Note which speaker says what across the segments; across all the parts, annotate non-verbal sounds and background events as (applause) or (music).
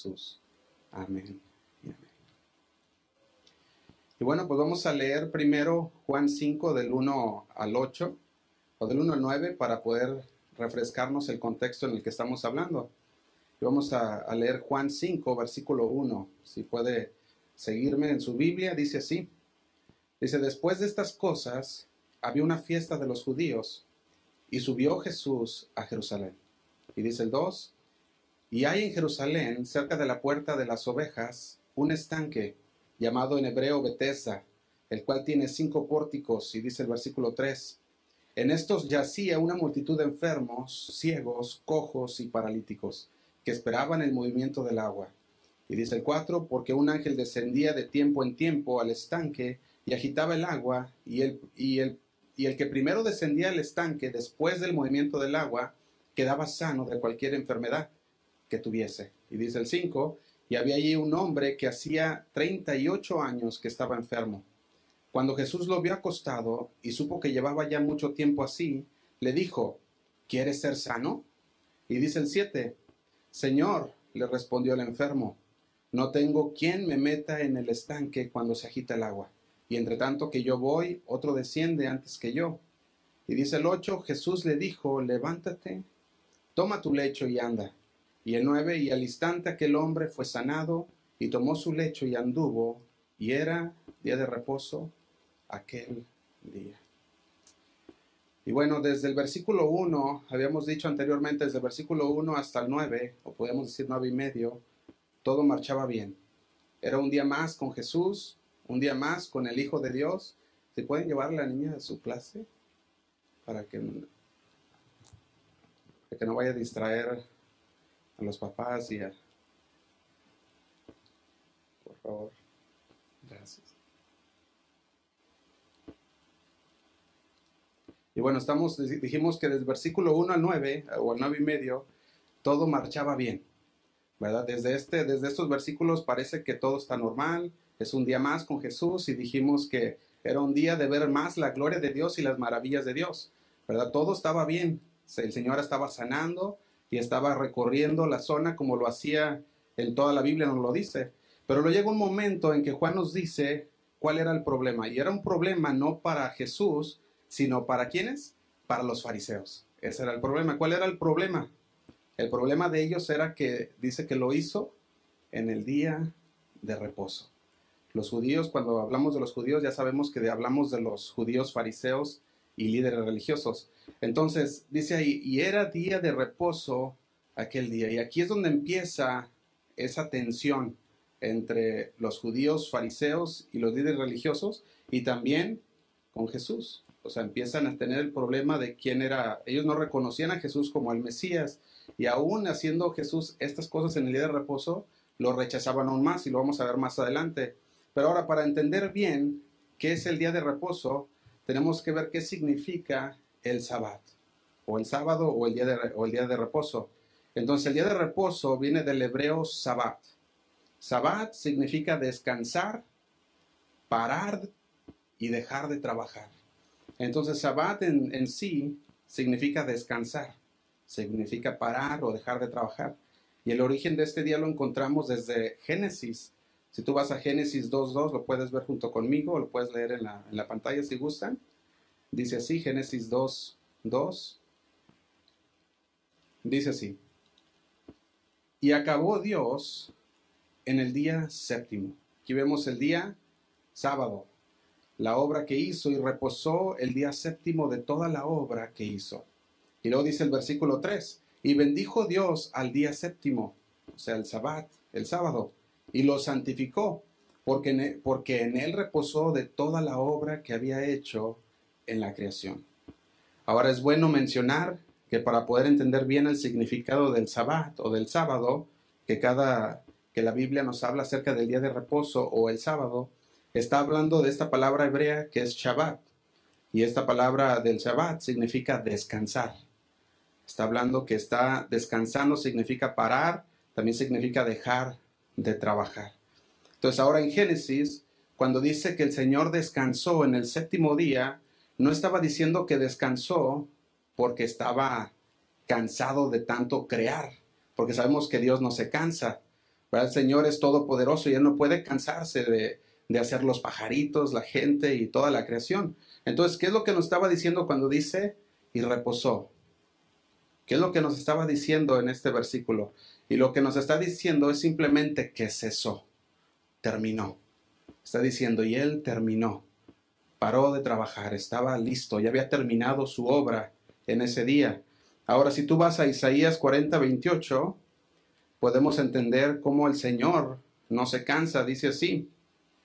Speaker 1: Jesús. Amén y amén. Y bueno, pues vamos a leer primero Juan 5 del 1 al 8 o del 1 al 9 para poder refrescarnos el contexto en el que estamos hablando. Y vamos a, a leer Juan 5, versículo 1. Si puede seguirme en su Biblia, dice así. Dice, después de estas cosas, había una fiesta de los judíos y subió Jesús a Jerusalén. Y dice el 2, y hay en Jerusalén, cerca de la puerta de las ovejas, un estanque llamado en hebreo Betesda, el cual tiene cinco pórticos, y dice el versículo 3, en estos yacía una multitud de enfermos, ciegos, cojos y paralíticos, que esperaban el movimiento del agua. Y dice el 4, porque un ángel descendía de tiempo en tiempo al estanque y agitaba el agua, y el, y el, y el que primero descendía al estanque después del movimiento del agua, quedaba sano de cualquier enfermedad que tuviese. Y dice el 5, y había allí un hombre que hacía 38 años que estaba enfermo. Cuando Jesús lo vio acostado y supo que llevaba ya mucho tiempo así, le dijo, ¿quieres ser sano? Y dice el 7, Señor, le respondió el enfermo, no tengo quien me meta en el estanque cuando se agita el agua. Y entre tanto que yo voy, otro desciende antes que yo. Y dice el 8, Jesús le dijo, levántate, toma tu lecho y anda. Y el 9, y al instante aquel hombre fue sanado y tomó su lecho y anduvo, y era día de reposo aquel día. Y bueno, desde el versículo 1, habíamos dicho anteriormente, desde el versículo 1 hasta el 9, o podemos decir 9 y medio, todo marchaba bien. Era un día más con Jesús, un día más con el Hijo de Dios. ¿Se pueden llevar a la niña a su clase? Para que, para que no vaya a distraer a los papás y a... Por favor. Gracias. Y bueno, estamos, dijimos que desde el versículo 1 al 9, o al 9 y medio, todo marchaba bien. ¿Verdad? Desde, este, desde estos versículos parece que todo está normal, es un día más con Jesús y dijimos que era un día de ver más la gloria de Dios y las maravillas de Dios. ¿Verdad? Todo estaba bien. El Señor estaba sanando y estaba recorriendo la zona como lo hacía en toda la Biblia, nos lo dice. Pero luego llega un momento en que Juan nos dice cuál era el problema. Y era un problema no para Jesús, sino para quiénes? Para los fariseos. Ese era el problema. ¿Cuál era el problema? El problema de ellos era que dice que lo hizo en el día de reposo. Los judíos, cuando hablamos de los judíos, ya sabemos que hablamos de los judíos fariseos y líderes religiosos. Entonces, dice ahí, y era día de reposo aquel día. Y aquí es donde empieza esa tensión entre los judíos fariseos y los líderes religiosos y también con Jesús o sea, empiezan a tener el problema de quién era, ellos no reconocían a Jesús como el Mesías y aún haciendo Jesús estas cosas en el día de reposo, lo rechazaban aún más y lo vamos a ver más adelante. Pero ahora, para entender bien qué es el día de reposo, tenemos que ver qué significa el sabbat, o el sábado o el día de, reposo. Entonces, el día de reposo viene del hebreo sabbat. Sabbat significa descansar, parar y dejar de trabajar. Entonces, Sabbat en, sí significa descansar, significa parar o dejar de trabajar. Y el origen de este día lo encontramos desde Génesis. Si tú vas a Génesis 2.2, lo puedes ver junto conmigo, lo puedes leer en la, en la pantalla si gustan. Dice así, Génesis 2.2. Dice así. Y acabó Dios en el día séptimo. Aquí vemos el día sábado la obra que hizo y reposó el día séptimo de toda la obra que hizo. Y luego dice el versículo 3, y bendijo Dios al día séptimo, o sea, el sabbat, el sábado, y lo santificó, porque en, él, porque en él reposó de toda la obra que había hecho en la creación. Ahora es bueno mencionar que para poder entender bien el significado del sabbat o del sábado, que cada que la Biblia nos habla acerca del día de reposo o el sábado, está hablando de esta palabra hebrea que es Shabbat. Y esta palabra del Shabbat significa descansar. Está hablando que está descansando, significa parar, también significa dejar de trabajar. Entonces ahora en Génesis, cuando dice que el Señor descansó en el séptimo día, no estaba diciendo que descansó porque estaba cansado de tanto crear, porque sabemos que Dios no se cansa, El Señor es todopoderoso y Él no puede cansarse de, de hacer los pajaritos, la gente y toda la creación. Entonces, ¿qué es lo que nos estaba diciendo cuando dice y reposó? ¿Qué es lo que nos estaba diciendo en este versículo? Y lo que nos está diciendo es simplemente que cesó, terminó. Está diciendo, y él terminó, paró de trabajar, estaba listo, ya había terminado su obra en ese día. Ahora, si tú vas a Isaías 40, 28, podemos entender cómo el Señor no se cansa, dice así.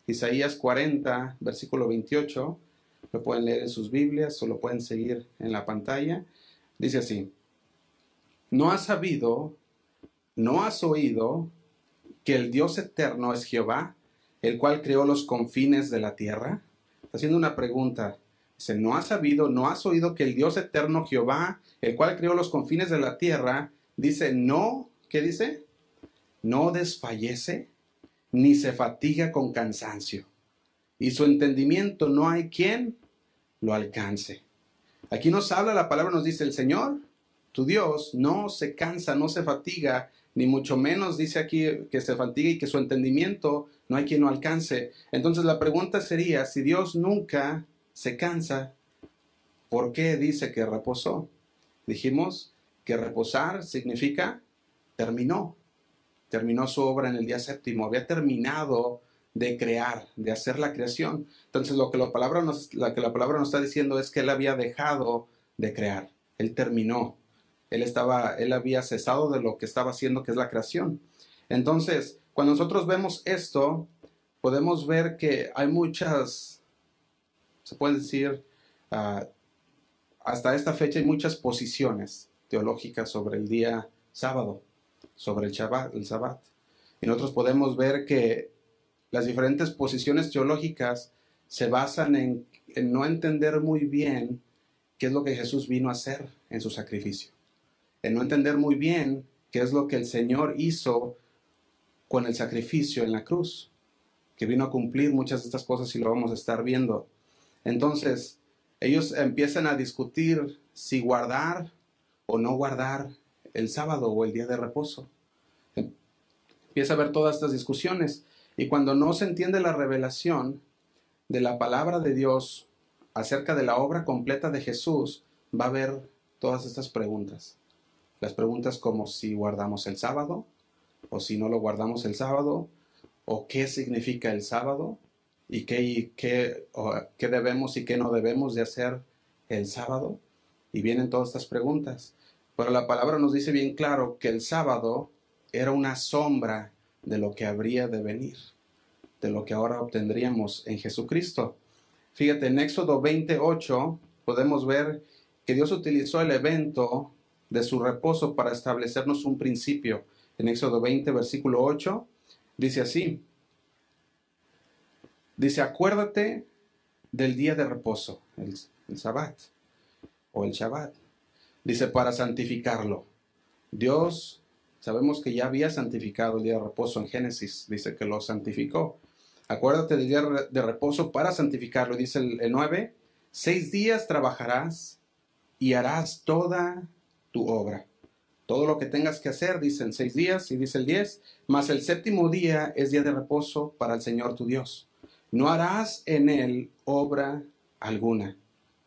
Speaker 1: Isaías 40, versículo 28, lo pueden leer en sus Biblias o lo pueden seguir en la pantalla. Dice así, ¿No has sabido, no has oído que el Dios eterno es Jehová, el cual creó los confines de la tierra? Está haciendo una pregunta. Dice, ¿no has sabido, no has oído que el Dios eterno Jehová, el cual creó los confines de la tierra, dice, no, ¿qué dice? No desfallece, ni se fatiga con cansancio. Y su entendimiento no hay quien lo alcance. Aquí nos habla la palabra, nos dice el Señor, tu Dios no se cansa, no se fatiga, ni mucho menos dice aquí que se fatiga y que su entendimiento no hay quien lo alcance. Entonces la pregunta sería, si Dios nunca se cansa, ¿por qué dice que reposó? Dijimos que reposar significa terminó, terminó su obra en el día séptimo, había terminado de crear, de hacer la creación. Entonces lo que la palabra nos, lo que la palabra nos está diciendo es que él había dejado de crear, él terminó. Él estaba, él había cesado de lo que estaba haciendo, que es la creación. Entonces, cuando nosotros vemos esto, podemos ver que hay muchas, se puede decir, ah, hasta esta fecha hay muchas posiciones teológicas sobre el día sábado, sobre el Shabbat. Y nosotros podemos ver que las diferentes posiciones teológicas se basan en no entender muy bien qué es lo que Jesús vino a hacer en su sacrificio en no entender muy bien qué es lo que el Señor hizo con el sacrificio en la cruz, que vino a cumplir muchas de estas cosas y lo vamos a estar viendo. Entonces, ellos empiezan a discutir si guardar o no guardar el sábado o el día de reposo. Empieza a haber todas estas discusiones y cuando no se entiende la revelación de la palabra de Dios acerca de la obra completa de Jesús, va a haber todas estas preguntas. Las preguntas como si guardamos el sábado o si no lo guardamos el sábado o qué significa el sábado y qué, qué, qué debemos y qué no debemos de hacer el sábado. Y vienen todas estas preguntas. Pero la palabra nos dice bien claro que el sábado era una sombra de lo que habría de venir, de lo que ahora obtendríamos en Jesucristo. Fíjate, en Éxodo 28 podemos ver que Dios utilizó el evento de su reposo para establecernos un principio. En Éxodo 20, versículo 8, dice así. Dice, acuérdate del día de reposo, el, el Sabbat o el Shabbat. Dice, para santificarlo. Dios, sabemos que ya había santificado el día de reposo en Génesis, dice que lo santificó. Acuérdate del día de reposo para santificarlo. Dice el, el 9, seis días trabajarás y harás toda tu obra. Todo lo que tengas que hacer, dice en seis días, y dice el diez, mas el séptimo día es día de reposo para el Señor tu Dios. No harás en él obra alguna.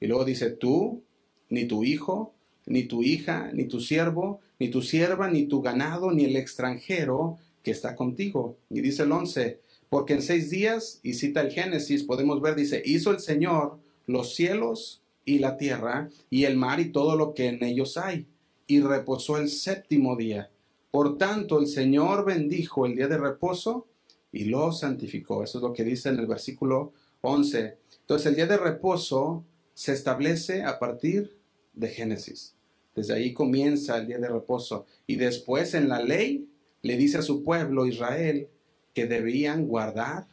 Speaker 1: Y luego dice, tú, ni tu hijo, ni tu hija, ni tu siervo, ni tu sierva, ni tu ganado, ni el extranjero que está contigo. Y dice el once, porque en seis días, y cita el Génesis, podemos ver, dice, hizo el Señor los cielos y la tierra, y el mar y todo lo que en ellos hay y reposó el séptimo día. Por tanto, el Señor bendijo el día de reposo y lo santificó. Eso es lo que dice en el versículo 11. Entonces, el día de reposo se establece a partir de Génesis. Desde ahí comienza el día de reposo. Y después en la ley le dice a su pueblo Israel que debían guardar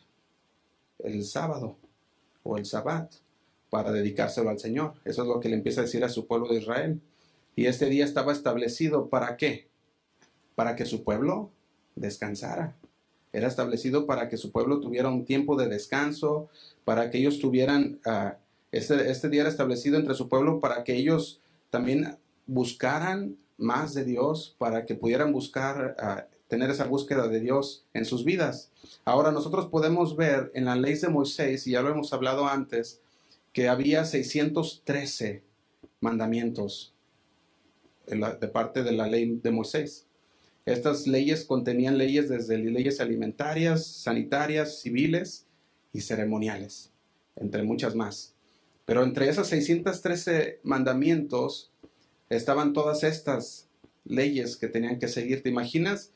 Speaker 1: el sábado o el sabbat para dedicárselo al Señor. Eso es lo que le empieza a decir a su pueblo de Israel. Y este día estaba establecido para qué? Para que su pueblo descansara. Era establecido para que su pueblo tuviera un tiempo de descanso, para que ellos tuvieran, ah, este, este, día era establecido entre su pueblo para que ellos también buscaran más de Dios, para que pudieran buscar ah, tener esa búsqueda de Dios en sus vidas. Ahora nosotros podemos ver en la ley de Moisés, y ya lo hemos hablado antes, que había 613 mandamientos de parte de la ley de Moisés. Estas leyes contenían leyes desde leyes alimentarias, sanitarias, civiles y ceremoniales, entre muchas más. Pero entre esas 613 mandamientos estaban todas estas leyes que tenían que seguir. ¿Te imaginas?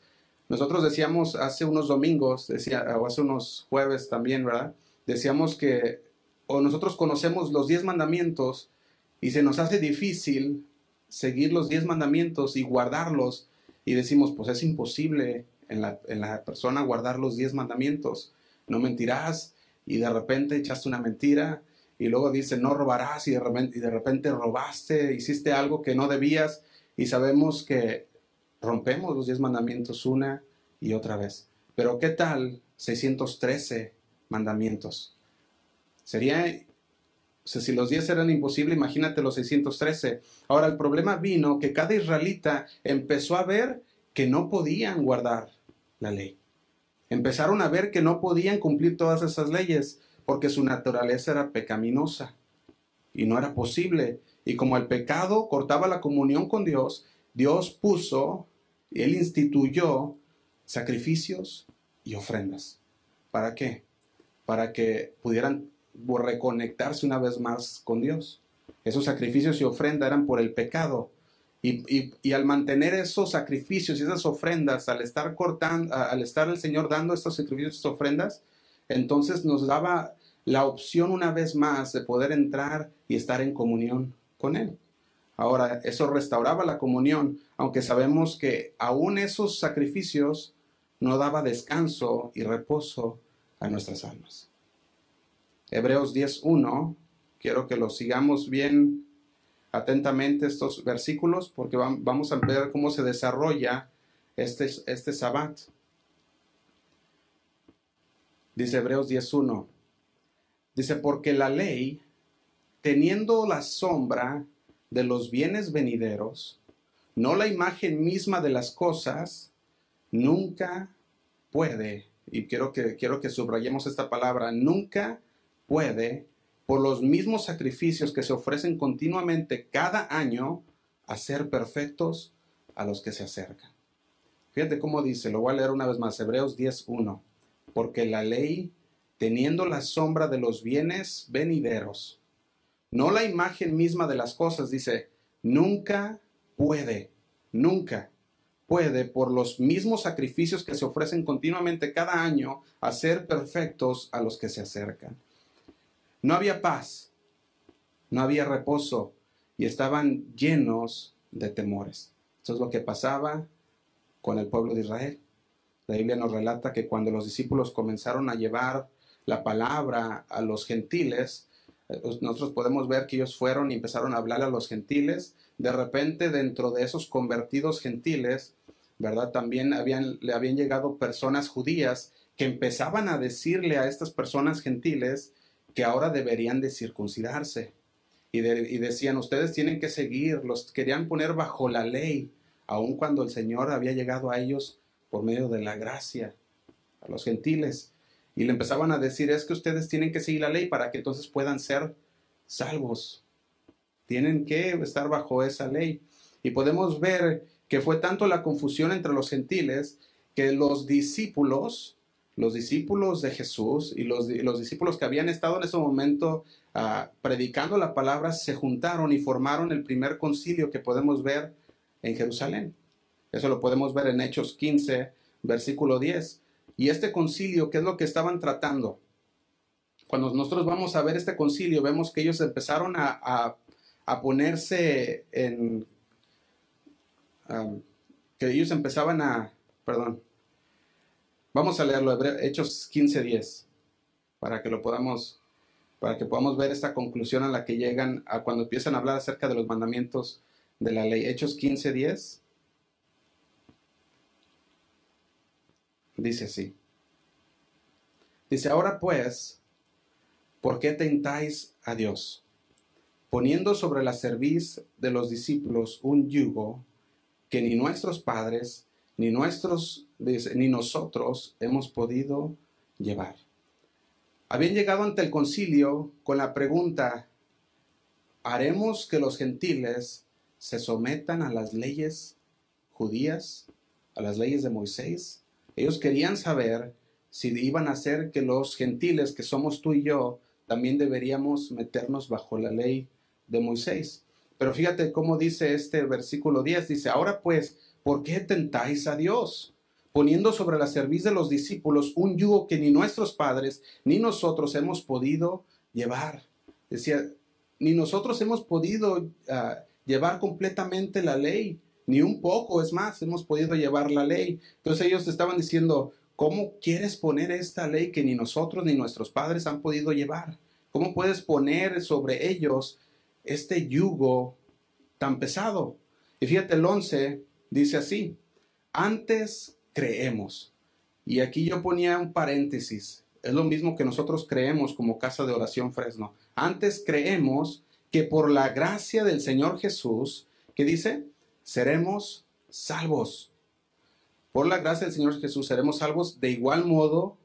Speaker 1: Nosotros decíamos hace unos domingos, decía, o hace unos jueves también, ¿verdad? Decíamos que, o nosotros conocemos los 10 mandamientos y se nos hace difícil seguir los 10 mandamientos y guardarlos y decimos, pues es imposible en la, en la persona guardar los 10 mandamientos. No mentirás y de repente echaste una mentira y luego dice, no robarás y de, repente, y de repente robaste, hiciste algo que no debías y sabemos que rompemos los 10 mandamientos una y otra vez. Pero ¿qué tal 613 mandamientos? Sería, si los 10 eran imposibles, imagínate los 613. Ahora el problema vino que cada israelita empezó a ver que no podían guardar la ley. Empezaron a ver que no podían cumplir todas esas leyes porque su naturaleza era pecaminosa y no era posible. Y como el pecado cortaba la comunión con Dios, Dios puso, Él instituyó sacrificios y ofrendas. ¿Para qué? Para que pudieran reconectarse una vez más con Dios. Esos sacrificios y ofrendas eran por el pecado. Y, al mantener esos sacrificios y esas ofrendas, al estar cortando, al estar el Señor dando estos sacrificios y ofrendas, entonces nos daba la opción una vez más de poder entrar y estar en comunión con Él. Ahora, eso restauraba la comunión, aunque sabemos que aún esos sacrificios no daba descanso y reposo a nuestras almas. Hebreos 10.1, quiero que lo sigamos bien atentamente estos versículos porque vamos a ver cómo se desarrolla este, este sabbat. Dice Hebreos 10.1 Dice, porque la ley, teniendo la sombra de los bienes venideros, no la imagen misma de las cosas, nunca puede, y quiero que, quiero que subrayemos esta palabra, nunca puede, por los mismos sacrificios que se ofrecen continuamente cada año, hacer perfectos a los que se acercan. Fíjate cómo dice, lo voy a leer una vez más, Hebreos 10.1, porque la ley teniendo la sombra de los bienes venideros, no la imagen misma de las cosas, dice, nunca puede, nunca puede, por los mismos sacrificios que se ofrecen continuamente cada año, hacer perfectos a los que se acercan. No había paz, no había reposo y estaban llenos de temores. Eso es lo que pasaba con el pueblo de Israel. La Biblia nos relata que cuando los discípulos comenzaron a llevar la palabra a los gentiles, eh, pues, nosotros podemos ver que ellos fueron y empezaron a hablar a los gentiles. De repente, dentro de esos convertidos gentiles, ¿verdad? También le habían llegado personas judías que empezaban a decirle a estas personas gentiles que ahora deberían de circuncidarse. Y, y decían, ustedes tienen que seguir, los querían poner bajo la ley, aun cuando el Señor había llegado a ellos por medio de la gracia, a los gentiles. Y le empezaban a decir, es que ustedes tienen que seguir la ley para que entonces puedan ser salvos. Tienen que estar bajo esa ley. Y podemos ver que fue tanto la confusión entre los gentiles que los discípulos, los discípulos de Jesús y los, los discípulos que habían estado en ese momento ah, predicando la palabra, se juntaron y formaron el primer concilio que podemos ver en Jerusalén. Eso lo podemos ver en Hechos 15, versículo 10. Y este concilio, ¿qué es lo que estaban tratando? Cuando nosotros vamos a ver este concilio, vemos que ellos empezaron a, ponerse en... que ellos empezaban a... Perdón. Vamos a leerlo, Hechos 15.10, para que lo podamos para que podamos ver esta conclusión a la que llegan a cuando empiezan a hablar acerca de los mandamientos de la ley. Hechos 15.10. Dice así. Dice, ahora pues, ¿por qué tentáis a Dios? Poniendo sobre la cerviz de los discípulos un yugo que ni nuestros padres ni nuestros, ni nosotros hemos podido llevar. Habían llegado ante el concilio con la pregunta, ¿haremos que los gentiles se sometan a las leyes judías, a las leyes de Moisés? Ellos querían saber si iban a hacer que los gentiles, que somos tú y yo, también deberíamos meternos bajo la ley de Moisés. Pero fíjate cómo dice este versículo 10, dice, ahora pues, ¿por qué tentáis a Dios? Poniendo sobre la cerviz de los discípulos un yugo que ni nuestros padres ni nosotros hemos podido llevar. Decía, ni nosotros hemos podido ah, llevar completamente la ley, ni un poco, es más, hemos podido llevar la ley. Entonces ellos estaban diciendo, ¿cómo quieres poner esta ley que ni nosotros ni nuestros padres han podido llevar? ¿Cómo puedes poner sobre ellos este yugo tan pesado? Y fíjate, el 11 dice así, antes creemos. Y aquí yo ponía un paréntesis. Es lo mismo que nosotros creemos como casa de oración Fresno. Antes creemos que por la gracia del Señor Jesús, que dice, seremos salvos. Por la gracia del Señor Jesús seremos salvos de igual modo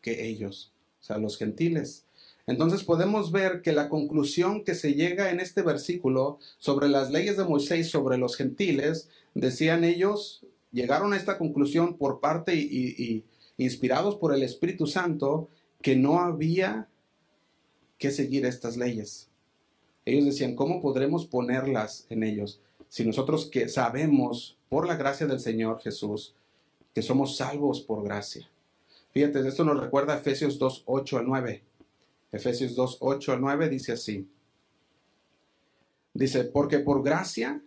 Speaker 1: que ellos, o sea, los gentiles. Entonces podemos ver que la conclusión que se llega en este versículo sobre las leyes de Moisés sobre los gentiles, decían ellos, llegaron a esta conclusión por parte y, inspirados por el Espíritu Santo, que no había que seguir estas leyes. Ellos decían, ¿cómo podremos ponerlas en ellos? Si nosotros que sabemos por la gracia del Señor Jesús que somos salvos por gracia. Fíjate, esto nos recuerda Efesios 2, 8 al 9. Efesios 2, 8 al 9 dice así. Dice, porque por gracia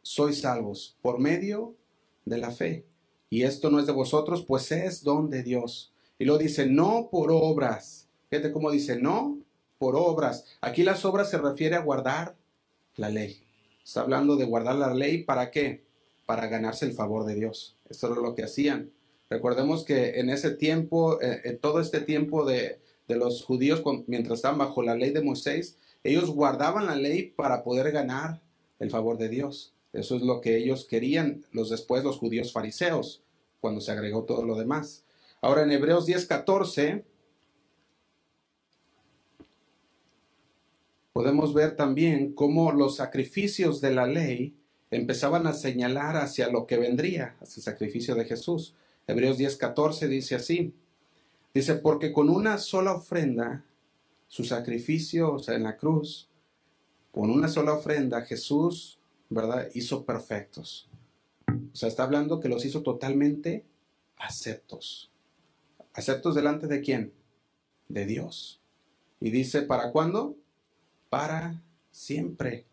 Speaker 1: sois salvos, por medio de la fe. Y esto no es de vosotros, pues es don de Dios. Y lo dice, no por obras. Fíjate cómo dice, no por obras. Aquí las obras se refiere a guardar la ley. Está hablando de guardar la ley para qué? Para ganarse el favor de Dios. Esto es lo que hacían. Recordemos que en ese tiempo, eh, en todo este tiempo de, de los judíos, mientras estaban bajo la ley de Moisés, ellos guardaban la ley para poder ganar el favor de Dios. Eso es lo que ellos querían los después los judíos fariseos, cuando se agregó todo lo demás. Ahora en Hebreos 10:14 podemos ver también cómo los sacrificios de la ley empezaban a señalar hacia lo que vendría, hacia el sacrificio de Jesús. Hebreos 10:14 dice así, dice, porque con una sola ofrenda, su sacrificio, o sea, en la cruz, con una sola ofrenda, Jesús ¿verdad? Hizo perfectos. O sea, está hablando que los hizo totalmente aceptos. ¿Aceptos delante de quién? De Dios. Y dice, ¿para cuándo? Para siempre.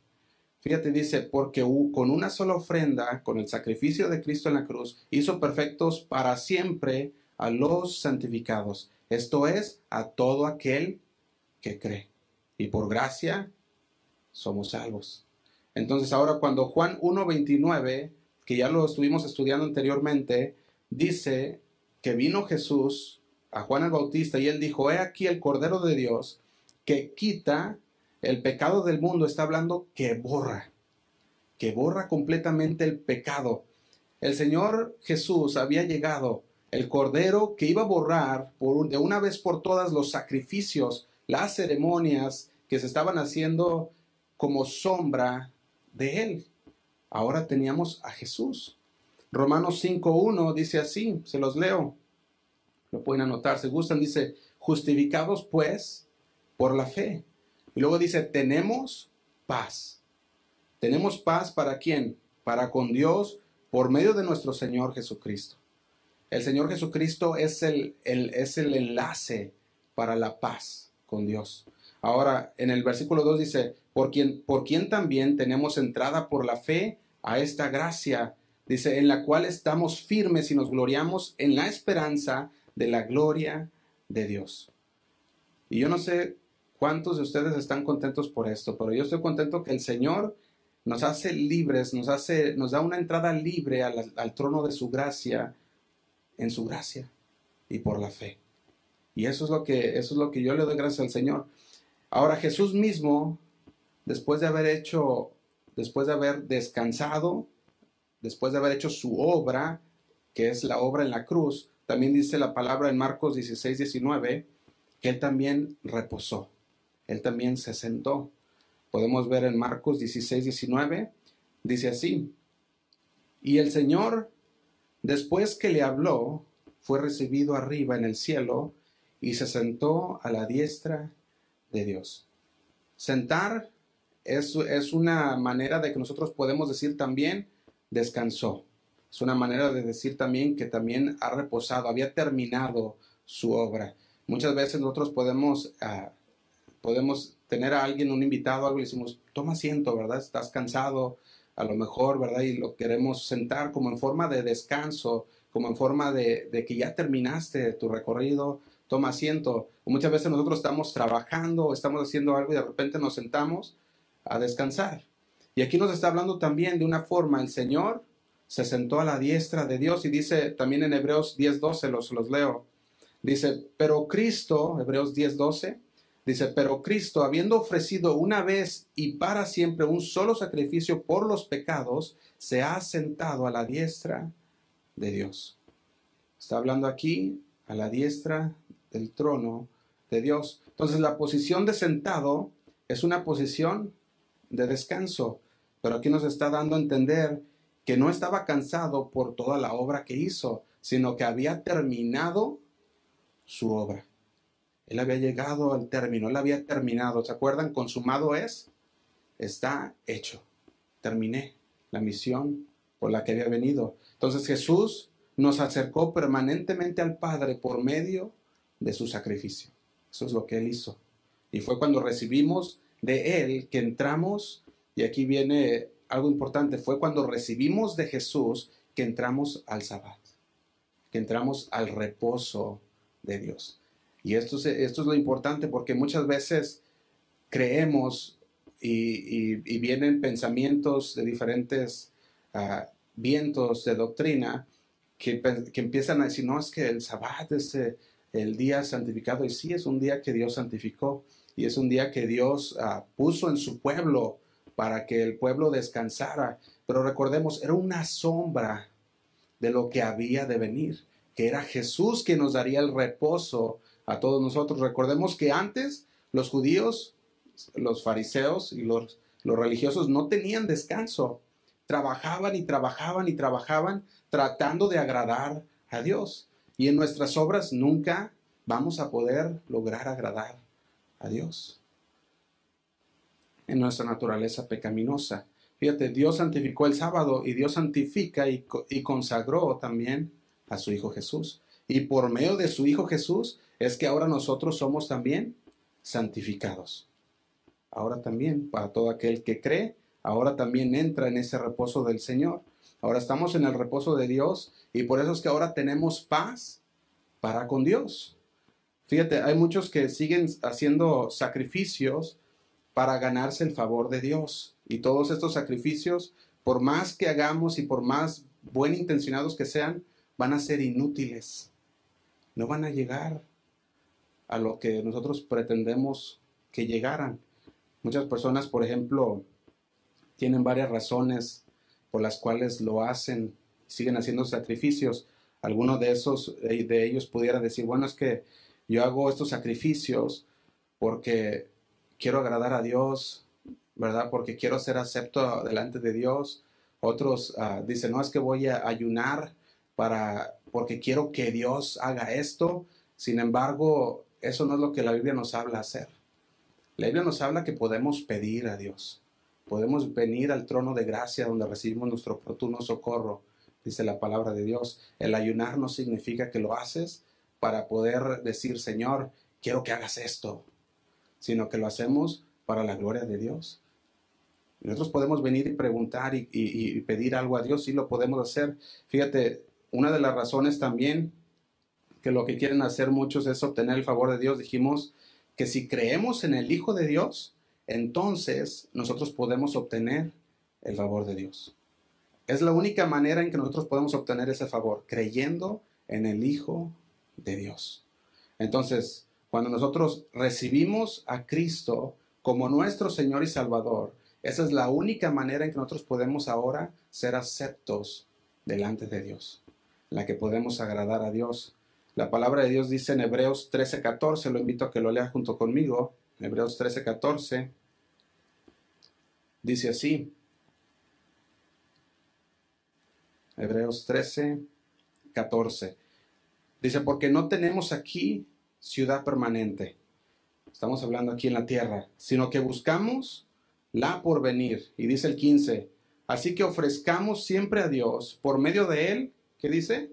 Speaker 1: Fíjate, dice, porque con una sola ofrenda, con el sacrificio de Cristo en la cruz, hizo perfectos para siempre a los santificados. Esto es, a todo aquel que cree. Y por gracia somos salvos. Entonces ahora cuando Juan 1.29, que ya lo estuvimos estudiando anteriormente, dice que vino Jesús a Juan el Bautista y él dijo, he aquí el Cordero de Dios que quita el pecado del mundo, está hablando que borra, que borra completamente el pecado. El Señor Jesús había llegado, el Cordero que iba a borrar de una vez por todas los sacrificios, las ceremonias que se estaban haciendo como sombra de Él. Ahora teníamos a Jesús. Romanos 5.1 dice así, se los leo. Lo pueden anotar, se gustan, dice, justificados pues por la fe. Y luego dice, tenemos paz. Tenemos paz para quién? Para con Dios por medio de nuestro Señor Jesucristo. El Señor Jesucristo es el, es el enlace para la paz con Dios. Ahora, en el versículo 2 dice, por quien, por quien también tenemos entrada por la fe a esta gracia, dice, en la cual estamos firmes y nos gloriamos en la esperanza de la gloria de Dios. Y yo no sé cuántos de ustedes están contentos por esto, pero yo estoy contento que el Señor nos hace libres, nos hace, nos da una entrada libre al, al trono de su gracia, en su gracia y por la fe. Y eso es lo que, eso es lo que yo le doy gracias al Señor. Ahora Jesús mismo, después de haber hecho, después de haber descansado, después de haber hecho su obra que es la obra en la cruz, también dice la palabra en Marcos 16, 19, que él también reposó, él también se sentó. Podemos ver en Marcos 16, 19, dice así, y el Señor, después que le habló, fue recibido arriba en el cielo y se sentó a la diestra de Dios. Sentar es, una manera de que nosotros podemos decir también descansó. Es una manera de decir también que también ha reposado, había terminado su obra. Muchas veces nosotros podemos, ah, podemos tener a alguien, un invitado, algo, y decimos, toma asiento, ¿verdad? Estás cansado, a lo mejor, ¿verdad? Y lo queremos sentar como en forma de descanso, como en forma de, que ya terminaste tu recorrido, toma asiento. muchas veces nosotros estamos trabajando, estamos haciendo algo y de repente nos sentamos a descansar. Y aquí nos está hablando también de una forma, el Señor se sentó a la diestra de Dios y dice también en Hebreos 10:12, los, los leo, dice, pero Cristo, Hebreos 10:12, dice, pero Cristo, habiendo ofrecido una vez y para siempre un solo sacrificio por los pecados, se ha sentado a la diestra de Dios. Está hablando aquí a la diestra del trono de Dios. Entonces la posición de sentado es una posición de descanso, pero aquí nos está dando a entender que no estaba cansado por toda la obra que hizo, sino que había terminado su obra. Él había llegado al término, él había terminado. ¿Se acuerdan? Consumado es, está hecho. Terminé la misión por la que había venido. Entonces Jesús nos acercó permanentemente al Padre por medio de su sacrificio. Eso es lo que Él hizo. Y fue cuando recibimos de Él que entramos, y aquí viene algo importante, fue cuando recibimos de Jesús que entramos al sabbat, que entramos al reposo de Dios. Y esto es, lo importante porque muchas veces creemos y, vienen pensamientos de diferentes ah, vientos de doctrina que, que, empiezan a decir, no, es que el sabbat es eh, el día santificado. Y sí, es un día que Dios santificó y es un día que Dios ah, puso en su pueblo para que el pueblo descansara. Pero recordemos, era una sombra de lo que había de venir, que era Jesús que nos daría el reposo a todos nosotros. Recordemos que antes los judíos, los fariseos y los, los religiosos no tenían descanso. Trabajaban y trabajaban y trabajaban tratando de agradar a Dios. Y en nuestras obras nunca vamos a poder lograr agradar a Dios en nuestra naturaleza pecaminosa. Fíjate, Dios santificó el sábado y Dios santifica y, consagró también a su Hijo Jesús. Y por medio de su Hijo Jesús es que ahora nosotros somos también santificados. Ahora también, para todo aquel que cree, ahora también entra en ese reposo del Señor. Ahora estamos en el reposo de Dios y por eso es que ahora tenemos paz para con Dios. Fíjate, hay muchos que siguen haciendo sacrificios para ganarse el favor de Dios. Y todos estos sacrificios, por más que hagamos y por más buen intencionados que sean, van a ser inútiles. No van a llegar a lo que nosotros pretendemos que llegaran. Muchas personas, por ejemplo, tienen varias razones por las cuales lo hacen, siguen haciendo sacrificios. Alguno de esos de ellos pudiera decir, bueno, es que yo hago estos sacrificios porque quiero agradar a Dios, ¿verdad? Porque quiero ser acepto delante de Dios. Otros uh, dicen, no, es que voy a ayunar para, porque quiero que Dios haga esto. Sin embargo, eso no es lo que la Biblia nos habla hacer. La Biblia nos habla que podemos pedir a Dios. Podemos venir al trono de gracia donde recibimos nuestro oportuno socorro, dice la palabra de Dios. El ayunar no significa que lo haces para poder decir, Señor, quiero que hagas esto, sino que lo hacemos para la gloria de Dios. Nosotros podemos venir y preguntar y, pedir algo a Dios, sí lo podemos hacer. Fíjate, una de las razones también que lo que quieren hacer muchos es obtener el favor de Dios, dijimos que si creemos en el Hijo de Dios, entonces nosotros podemos obtener el favor de Dios. Es la única manera en que nosotros podemos obtener ese favor, creyendo en el Hijo de Dios. Entonces, cuando nosotros recibimos a Cristo como nuestro Señor y Salvador, esa es la única manera en que nosotros podemos ahora ser aceptos delante de Dios. La que podemos agradar a Dios. La palabra de Dios dice en Hebreos 13:14, lo invito a que lo lea junto conmigo. Hebreos 13:14 dice así. Hebreos 13:14. Dice, porque no tenemos aquí ciudad permanente. Estamos hablando aquí en la tierra, sino que buscamos la por venir. Y dice el 15, así que ofrezcamos siempre a Dios por medio de Él, ¿qué dice?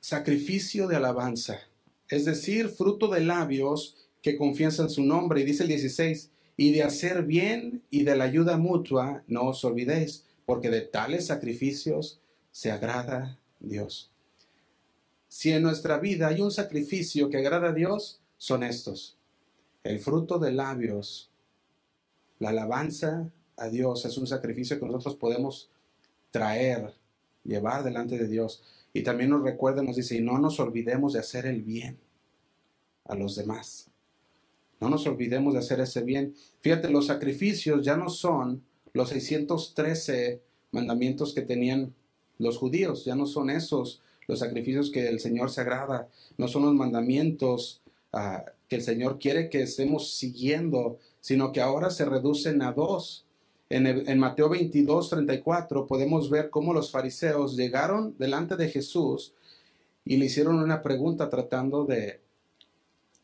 Speaker 1: Sacrificio de alabanza, es decir, fruto de labios que confiesan su nombre. Y dice el 16, y de hacer bien y de la ayuda mutua no os olvidéis, porque de tales sacrificios se agrada Dios. Si en nuestra vida hay un sacrificio que agrada a Dios, son estos. El fruto de labios, la alabanza a Dios es un sacrificio que nosotros podemos traer, llevar delante de Dios. Y también nos recuerda, nos dice, y no nos olvidemos de hacer el bien a los demás. No nos olvidemos de hacer ese bien. Fíjate, los sacrificios ya no son los 613 mandamientos que tenían los judíos, ya no son esos los sacrificios que el Señor se agrada, no son los mandamientos ah, que el Señor quiere que estemos siguiendo, sino que ahora se reducen a dos. En, Mateo 22, 34 podemos ver cómo los fariseos llegaron delante de Jesús y le hicieron una pregunta tratando de,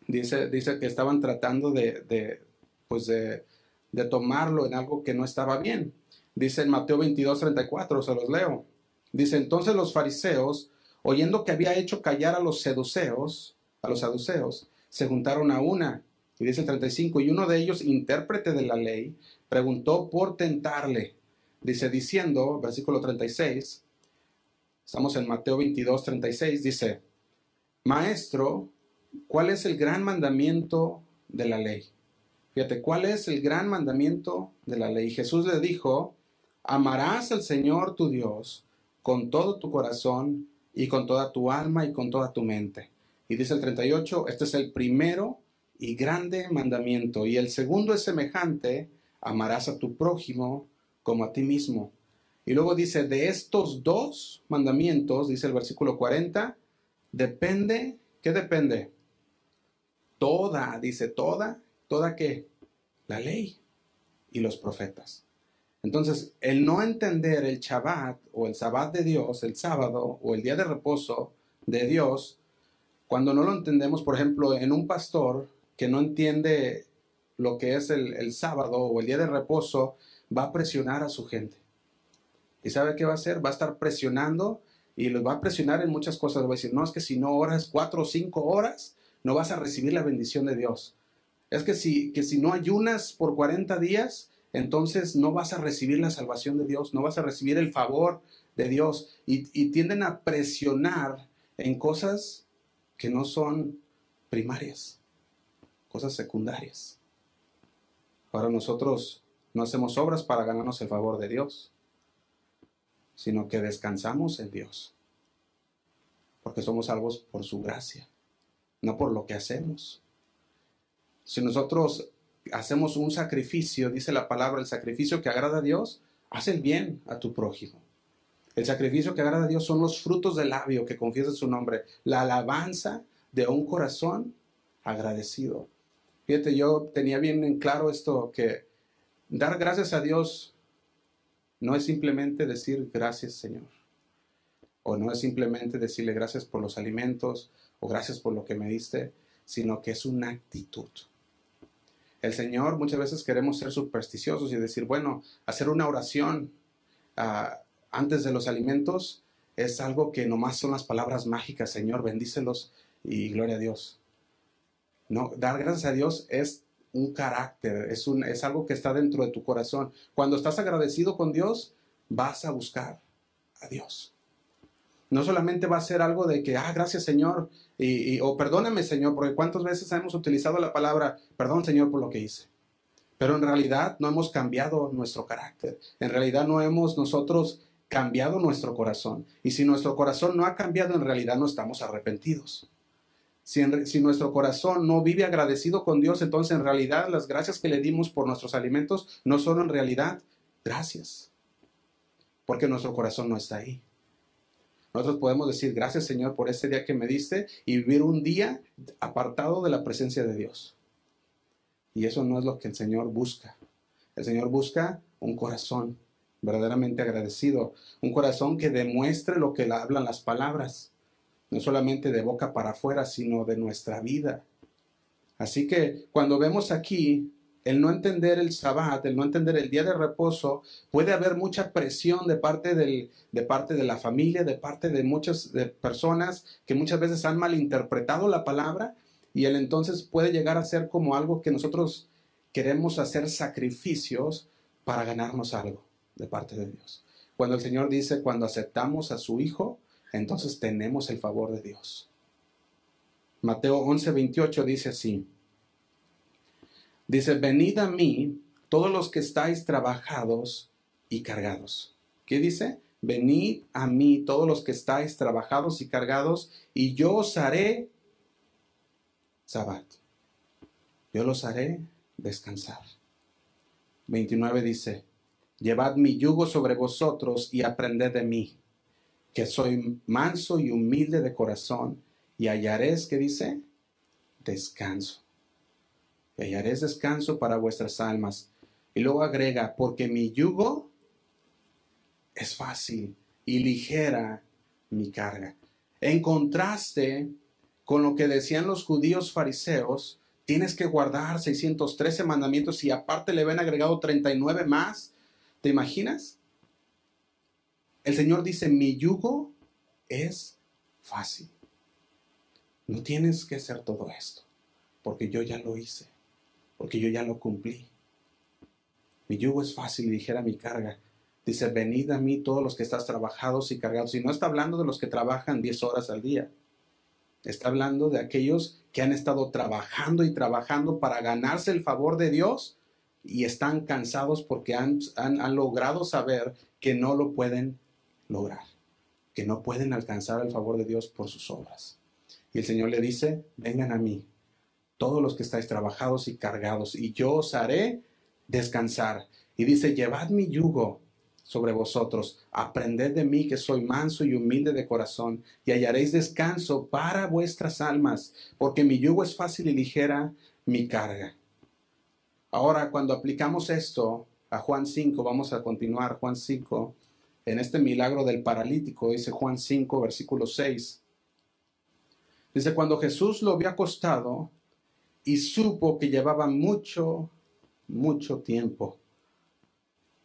Speaker 1: dice, dice que estaban tratando de, de pues de, de, tomarlo en algo que no estaba bien. Dice en Mateo 22, 34, se los leo. Dice, entonces los fariseos oyendo que había hecho callar a los seduceos, a los saduceos, se juntaron a una. Y dice el 35, y uno de ellos, intérprete de la ley, preguntó por tentarle. Dice, diciendo, versículo 36, estamos en Mateo 22, 36, dice, Maestro, ¿cuál es el gran mandamiento de la ley? Fíjate, ¿cuál es el gran mandamiento de la ley? Jesús le dijo, amarás al Señor tu Dios con todo tu corazón y con toda tu alma y con toda tu mente. Y dice el 38, este es el primero y grande mandamiento. Y el segundo es semejante, amarás a tu prójimo como a ti mismo. Y luego dice, de estos dos mandamientos, dice el versículo 40, depende, ¿qué depende? Toda, dice toda, toda qué? La ley y los profetas. Entonces, el no entender el Shabbat o el Sabbat de Dios, el sábado o el día de reposo de Dios, cuando no lo entendemos, por ejemplo, en un pastor que no entiende lo que es el, sábado o el día de reposo, va a presionar a su gente. ¿Y sabe qué va a hacer? Va a estar presionando y los va a presionar en muchas cosas. Va a decir, no, es que si no oras cuatro o cinco horas, no vas a recibir la bendición de Dios. Es que si, que si no ayunas por 40 días, entonces no vas a recibir la salvación de Dios, no vas a recibir el favor de Dios y, tienden a presionar en cosas que no son primarias, cosas secundarias. Ahora nosotros no hacemos obras para ganarnos el favor de Dios, sino que descansamos en Dios, porque somos salvos por su gracia, no por lo que hacemos. Si nosotros hacemos un sacrificio, dice la palabra, el sacrificio que agrada a Dios, haz el bien a tu prójimo. El sacrificio que agrada a Dios son los frutos del labio que confiesa su nombre, la alabanza de un corazón agradecido. Fíjate, yo tenía bien en claro esto, que dar gracias a Dios no es simplemente decir gracias Señor, o no es simplemente decirle gracias por los alimentos, o gracias por lo que me diste, sino que es una actitud. El Señor, muchas veces queremos ser supersticiosos y decir, bueno, hacer una oración ah, antes de los alimentos es algo que nomás son las palabras mágicas, Señor, bendícelos y gloria a Dios. No, dar gracias a Dios es un carácter, es, un, es algo que está dentro de tu corazón. Cuando estás agradecido con Dios, vas a buscar a Dios. No solamente va a ser algo de que, ah, gracias Señor, y, o perdóname Señor, porque cuántas veces hemos utilizado la palabra, perdón Señor por lo que hice. Pero en realidad no hemos cambiado nuestro carácter. En realidad no hemos nosotros cambiado nuestro corazón. Y si nuestro corazón no ha cambiado, en realidad no estamos arrepentidos. Si, nuestro corazón no vive agradecido con Dios, entonces en realidad las gracias que le dimos por nuestros alimentos no son en realidad gracias. Porque nuestro corazón no está ahí. Nosotros podemos decir, gracias Señor por este día que me diste y vivir un día apartado de la presencia de Dios. Y eso no es lo que el Señor busca. El Señor busca un corazón verdaderamente agradecido, un corazón que demuestre lo que hablan las palabras, no solamente de boca para afuera, sino de nuestra vida. Así que cuando vemos aquí el no entender el sabbat, el no entender el día de reposo, puede haber mucha presión de parte, del, de, parte de la familia, de parte de muchas personas que muchas veces han malinterpretado la palabra y él entonces puede llegar a ser como algo que nosotros queremos hacer sacrificios para ganarnos algo de parte de Dios. Cuando el Señor dice, cuando aceptamos a su Hijo, entonces tenemos el favor de Dios. Mateo 11, 28 dice así. Dice, venid a mí todos los que estáis trabajados y cargados. ¿Qué dice? Venid a mí todos los que estáis trabajados y cargados, y yo os haré sabbat. Yo los haré descansar. 29 dice, llevad mi yugo sobre vosotros y aprended de mí, que soy manso y humilde de corazón, y hallaréis, ¿qué dice? Descanso y hallaréis descanso para vuestras almas. Y luego agrega, porque mi yugo es fácil y ligera mi carga. En contraste con lo que decían los judíos fariseos, tienes que guardar 613 mandamientos y aparte le ven agregado 39 más. ¿Te imaginas? El Señor dice, mi yugo es fácil. No tienes que hacer todo esto, porque yo ya lo hice porque yo ya lo cumplí. Mi yugo es fácil y ligera mi carga. Dice, venid a mí todos los que estás trabajados y cargados. Y no está hablando de los que trabajan 10 horas al día. Está hablando de aquellos que han estado trabajando y trabajando para ganarse el favor de Dios y están cansados porque han, han logrado saber que no lo pueden lograr, que no pueden alcanzar el favor de Dios por sus obras. Y el Señor le dice, vengan a mí, todos los que estáis trabajados y cargados, y yo os haré descansar. Y dice, llevad mi yugo sobre vosotros, aprended de mí que soy manso y humilde de corazón, y hallaréis descanso para vuestras almas, porque mi yugo es fácil y ligera mi carga. Ahora, cuando aplicamos esto a Juan 5, vamos a continuar Juan 5, en este milagro del paralítico, dice Juan 5, versículo 6. Dice, cuando Jesús lo había acostado, y supo que llevaba mucho, mucho tiempo.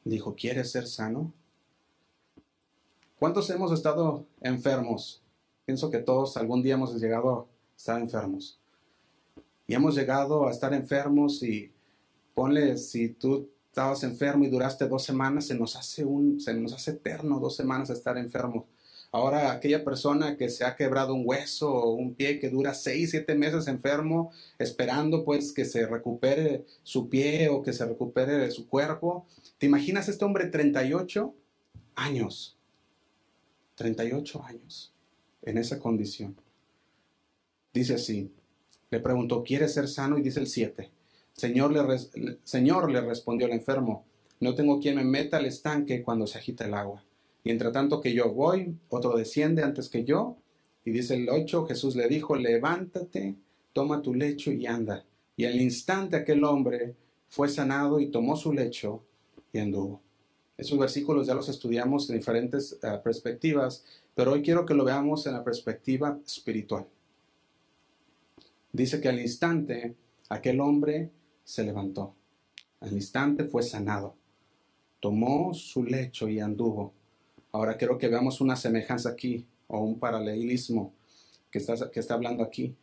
Speaker 1: Dijo, ¿quieres ser sano? ¿Cuántos hemos estado enfermos? Pienso que todos algún día hemos llegado a estar enfermos. Y hemos llegado a estar enfermos y ponle, si tú estabas enfermo y duraste dos semanas, se nos hace, un, se nos hace eterno dos semanas estar enfermos. Ahora, aquella persona que se ha quebrado un hueso o un pie que dura seis, siete meses enfermo, esperando pues que se recupere su pie o que se recupere su cuerpo. ¿Te imaginas este hombre 38 años? 38 años en esa condición. Dice así, le preguntó, ¿quiere ser sano? Y dice el 7. Señor le, respondió el enfermo, no tengo quien me meta al estanque cuando se agita el agua. Y entre tanto que yo voy, otro desciende antes que yo. Y dice el 8, Jesús le dijo, levántate, toma tu lecho y anda. Y al instante aquel hombre fue sanado y tomó su lecho y anduvo. Esos versículos ya los estudiamos en diferentes eh, perspectivas, pero hoy quiero que lo veamos en la perspectiva espiritual. Dice que al instante aquel hombre se levantó. Al instante fue sanado. Tomó su lecho y anduvo. Ahora quiero que veamos una semejanza aquí o un paralelismo que está, que está hablando aquí.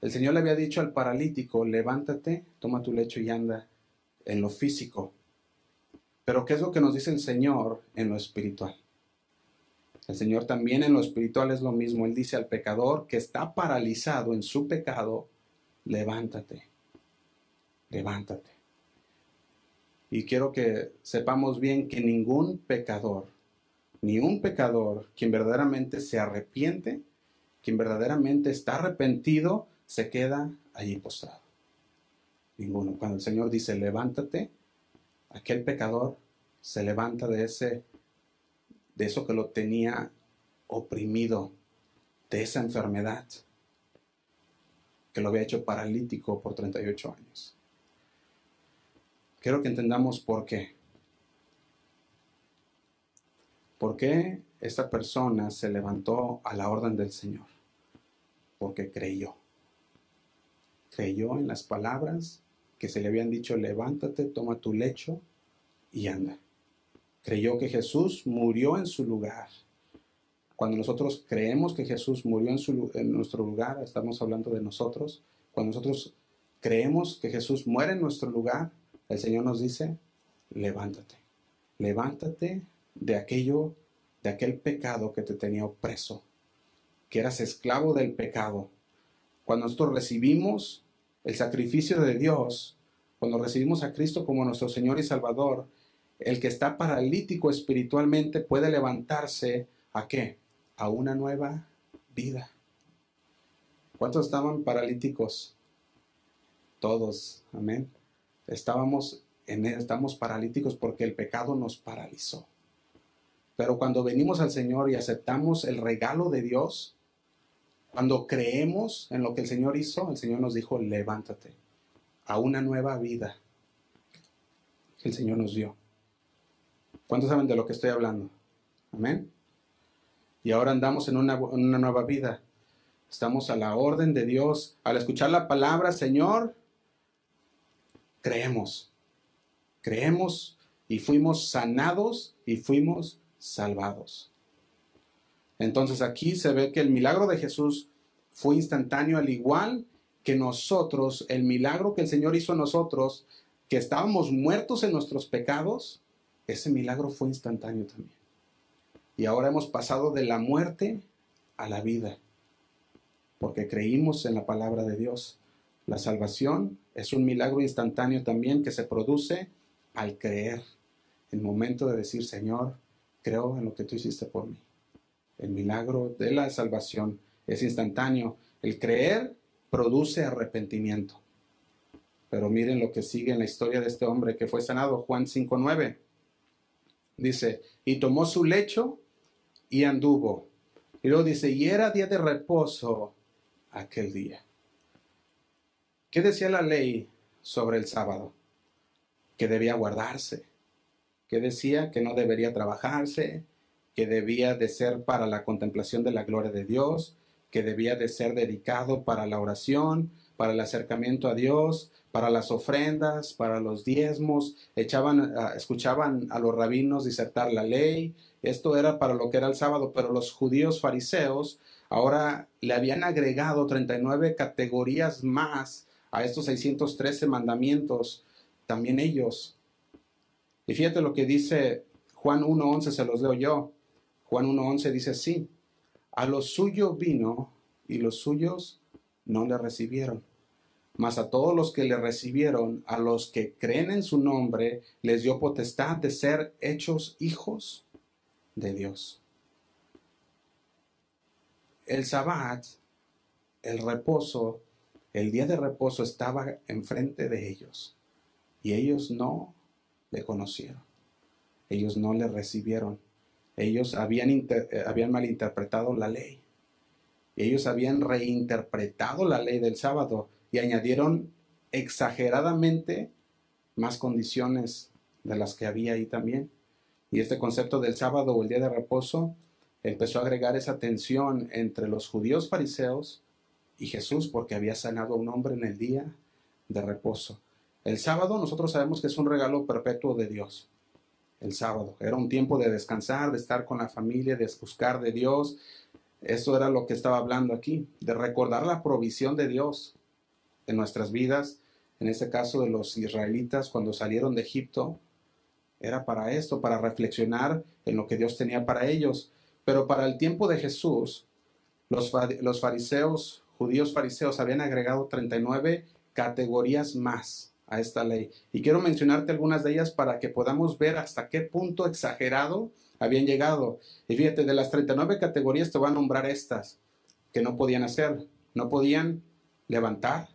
Speaker 1: El Señor le había dicho al paralítico, levántate, toma tu lecho y anda en lo físico. Pero ¿qué es lo que nos dice el Señor en lo espiritual? El Señor también en lo espiritual es lo mismo. Él dice al pecador que está paralizado en su pecado, levántate, levántate. Y quiero que sepamos bien que ningún pecador ni un pecador, quien verdaderamente se arrepiente, quien verdaderamente está arrepentido, se queda allí postrado. Ninguno. Cuando el Señor dice, levántate, aquel pecador se levanta de ese, de eso que lo tenía oprimido de esa enfermedad que lo había hecho paralítico por 38 años. Quiero que entendamos por qué. ¿Por qué esta persona se levantó a la orden del Señor? Porque creyó. Creyó en las palabras que se le habían dicho, levántate, toma tu lecho y anda. Creyó que Jesús murió en su lugar. Cuando nosotros creemos que Jesús murió en, en nuestro lugar, estamos hablando de nosotros, cuando nosotros creemos que Jesús muere en nuestro lugar, el Señor nos dice, levántate, levántate de aquello, de aquel pecado que te tenía opreso, que eras esclavo del pecado. Cuando nosotros recibimos el sacrificio de Dios, cuando recibimos a Cristo como nuestro Señor y Salvador, el que está paralítico espiritualmente puede levantarse a qué? A una nueva vida. ¿Cuántos estaban paralíticos? Todos, amén. Estábamos en, estamos paralíticos porque el pecado nos paralizó. Pero cuando venimos al Señor y aceptamos el regalo de Dios, cuando creemos en lo que el Señor hizo, el Señor nos dijo, levántate a una nueva vida que el Señor nos dio. ¿Cuántos saben de lo que estoy hablando? Amén. Y ahora andamos en una, en una nueva vida. Estamos a la orden de Dios. Al escuchar la palabra, Señor, creemos. Creemos y fuimos sanados y fuimos salvados. Entonces aquí se ve que el milagro de Jesús fue instantáneo al igual que nosotros, el milagro que el Señor hizo nosotros, que estábamos muertos en nuestros pecados, ese milagro fue instantáneo también. Y ahora hemos pasado de la muerte a la vida, porque creímos en la palabra de Dios. La salvación es un milagro instantáneo también que se produce al creer, el momento de decir, Señor, creo en lo que tú hiciste por mí. El milagro de la salvación es instantáneo. El creer produce arrepentimiento. Pero miren lo que sigue en la historia de este hombre que fue sanado, Juan 5.9. Dice, y tomó su lecho y anduvo. Y luego dice, y era día de reposo aquel día. ¿Qué decía la ley sobre el sábado? Que debía guardarse. Que decía que no debería trabajarse, que debía de ser para la contemplación de la gloria de Dios, que debía de ser dedicado para la oración, para el acercamiento a Dios, para las ofrendas, para los diezmos, ah, escuchaban a los rabinos disertar la ley. Esto era para lo que era el sábado, pero los judíos fariseos ahora le habían agregado 39 categorías más a estos 613 mandamientos, también ellos. Y fíjate lo que dice Juan 1.11, se los leo yo. Juan 1.11 dice así, a lo suyo vino y los suyos no le recibieron. Mas a todos los que le recibieron, a los que creen en su nombre, les dio potestad de ser hechos hijos de Dios. El sabbat, el reposo, el día de reposo estaba enfrente de ellos y ellos no le conocieron. Ellos no le recibieron. Ellos habían, eh, habían malinterpretado la ley. Ellos habían reinterpretado la ley del sábado y añadieron exageradamente más condiciones de las que había ahí también. Y este concepto del sábado o el día de reposo empezó a agregar esa tensión entre los judíos fariseos y Jesús porque había sanado a un hombre en el día de reposo. El sábado nosotros sabemos que es un regalo perpetuo de Dios. El sábado era un tiempo de descansar, de estar con la familia, de buscar de Dios, eso era lo que estaba hablando aquí, de recordar la provisión de Dios en nuestras vidas, en este caso de los israelitas cuando salieron de Egipto, era para esto, para reflexionar en lo que Dios tenía para ellos. Pero para el tiempo de Jesús, los, los fariseos, judíos fariseos, habían agregado 39 categorías más a esta ley. Y quiero mencionarte algunas de ellas para que podamos ver hasta qué punto exagerado habían llegado. Y fíjate, de las 39 categorías te voy a nombrar estas que no podían hacer. No podían levantar,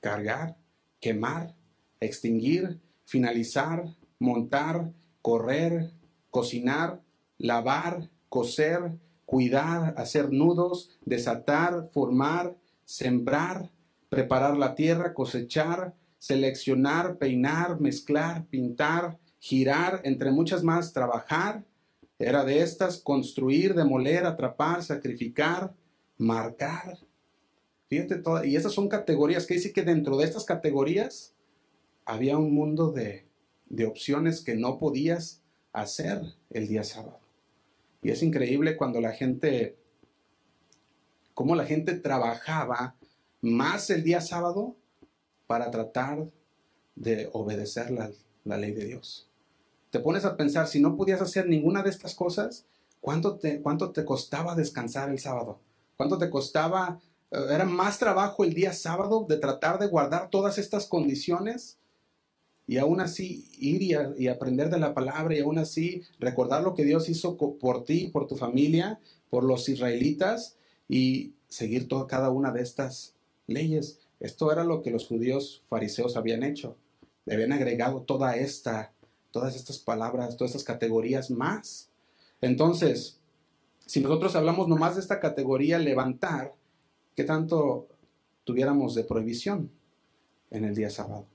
Speaker 1: cargar, quemar, extinguir, finalizar, montar, correr, cocinar, lavar, coser, cuidar, hacer nudos, desatar, formar, sembrar, preparar la tierra, cosechar, seleccionar, peinar, mezclar, pintar, girar, entre muchas más, trabajar. Era de estas, construir, demoler, atrapar, sacrificar, marcar. Fíjate, todas, y esas son categorías que dice que dentro de estas categorías había un mundo de, de opciones que no podías hacer el día sábado. Y es increíble cuando la gente, cómo la gente trabajaba más el día sábado para tratar de obedecer la, ley de Dios. Te pones a pensar, si no podías hacer ninguna de estas cosas, ¿cuánto te, cuánto te costaba descansar el sábado? ¿Cuánto te costaba? Eh, era más trabajo el día sábado de tratar de guardar todas estas condiciones y aún así ir y, aprender de la palabra y aún así recordar lo que Dios hizo por ti, por tu familia, por los israelitas y seguir toda, cada una de estas leyes. Esto era lo que los judíos fariseos habían hecho. Le habían agregado toda esta, todas estas palabras, todas estas categorías más. Entonces, si nosotros hablamos nomás de esta categoría levantar, ¿qué tanto tuviéramos de prohibición en el día sábado?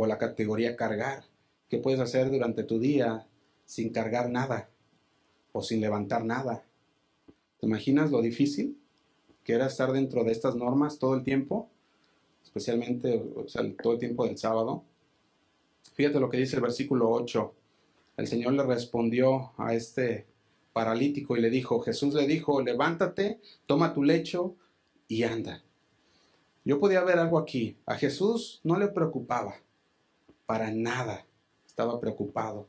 Speaker 1: O la categoría cargar. ¿Qué puedes hacer durante tu día sin cargar nada o sin levantar nada? ¿Te imaginas lo difícil que era estar dentro de estas normas todo el tiempo? Especialmente todo el tiempo del sábado. Fíjate lo que dice el versículo 8. El Señor le respondió a este paralítico y le dijo, Jesús le dijo, levántate, toma tu lecho y anda. Yo podía ver algo aquí. A Jesús no le preocupaba para nada estaba preocupado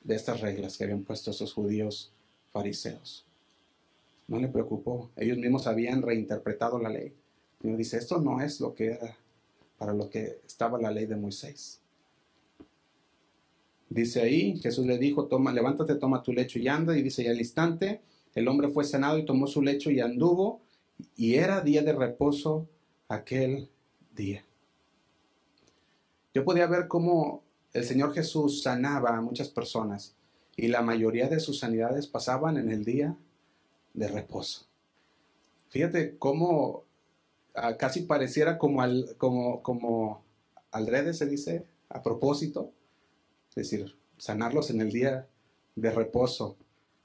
Speaker 1: de estas reglas que habían puesto esos judíos fariseos. No le preocupó. Ellos mismos habían reinterpretado la ley. Y dice, esto no es lo que era para lo que estaba la ley de Moisés. Dice ahí, Jesús le dijo, toma, levántate, toma tu lecho y anda. Y dice, y al instante el hombre fue sanado y tomó su lecho y anduvo. Y era día de reposo aquel día. Yo podía ver cómo el Señor Jesús sanaba a muchas personas y la mayoría de sus sanidades pasaban en el día de reposo. Fíjate cómo ah, casi pareciera como al, como, como se dice, a propósito, es decir, sanarlos en el día de reposo,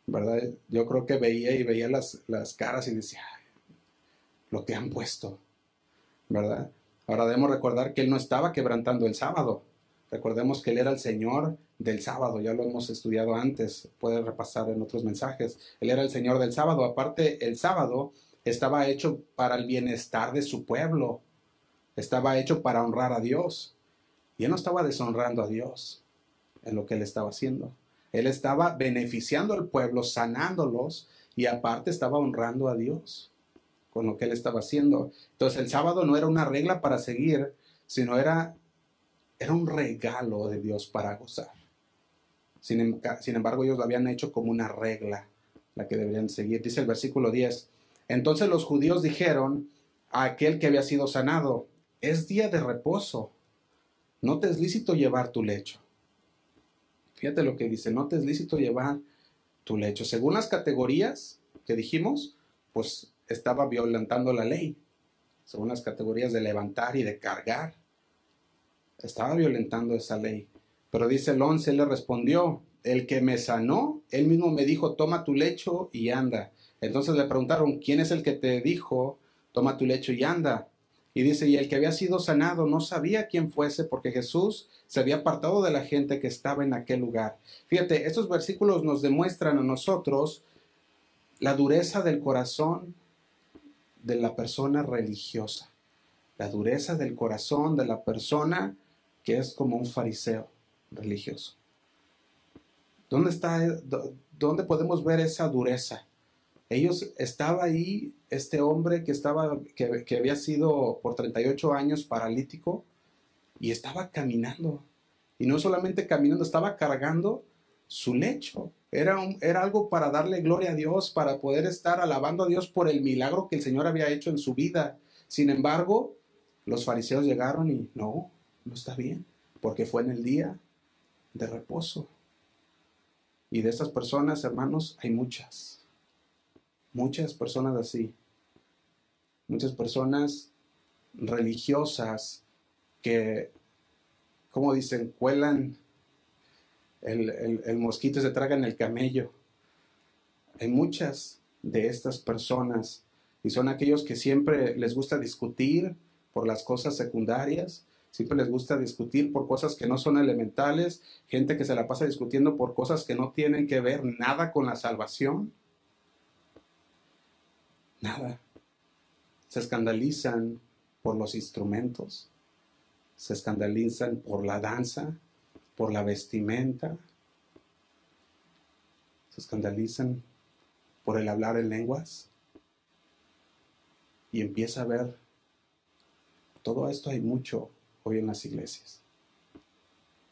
Speaker 1: ¿verdad? Yo creo que veía y veía las, las caras y decía, lo que han puesto, ¿verdad? Ahora debemos recordar que Él no estaba quebrantando el sábado. Recordemos que Él era el Señor del sábado, ya lo hemos estudiado antes, puede repasar en otros mensajes. Él era el Señor del sábado. Aparte, el sábado estaba hecho para el bienestar de su pueblo, estaba hecho para honrar a Dios. Y Él no estaba deshonrando a Dios en lo que Él estaba haciendo. Él estaba beneficiando al pueblo, sanándolos y aparte estaba honrando a Dios con lo que él estaba haciendo. Entonces el sábado no era una regla para seguir, sino era, era un regalo de Dios para gozar. Sin, em, sin embargo, ellos lo habían hecho como una regla, la que deberían seguir. Dice el versículo 10. Entonces los judíos dijeron a aquel que había sido sanado, es día de reposo, no te es lícito llevar tu lecho. Fíjate lo que dice, no te es lícito llevar tu lecho. Según las categorías que dijimos, pues estaba violentando la ley, según las categorías de levantar y de cargar. Estaba violentando esa ley. Pero dice el 11, le respondió, el que me sanó, él mismo me dijo, toma tu lecho y anda. Entonces le preguntaron, ¿quién es el que te dijo, toma tu lecho y anda? Y dice, y el que había sido sanado no sabía quién fuese porque Jesús se había apartado de la gente que estaba en aquel lugar. Fíjate, estos versículos nos demuestran a nosotros la dureza del corazón de la persona religiosa, la dureza del corazón de la persona que es como un fariseo religioso. ¿Dónde está, dónde podemos ver esa dureza? Ellos estaba ahí este hombre que estaba que, que había sido por 38 años paralítico y estaba caminando. Y no solamente caminando, estaba cargando su lecho. Era, era algo para darle gloria a Dios, para poder estar alabando a Dios por el milagro que el Señor había hecho en su vida. Sin embargo, los fariseos llegaron y no, no está bien, porque fue en el día de reposo. Y de esas personas, hermanos, hay muchas. Muchas personas así. Muchas personas religiosas que, como dicen, cuelan el, el, mosquito, se tragan el camello. Hay muchas de estas personas y son aquellos que siempre les gusta discutir por las cosas secundarias, siempre les gusta discutir por cosas que no son elementales, gente que se la pasa discutiendo por cosas que no tienen que ver nada con la salvación. Nada. Se escandalizan por los instrumentos, se escandalizan por la danza, por la vestimenta, se escandalizan por el hablar en lenguas y empieza a ver todo esto hay mucho hoy en las iglesias.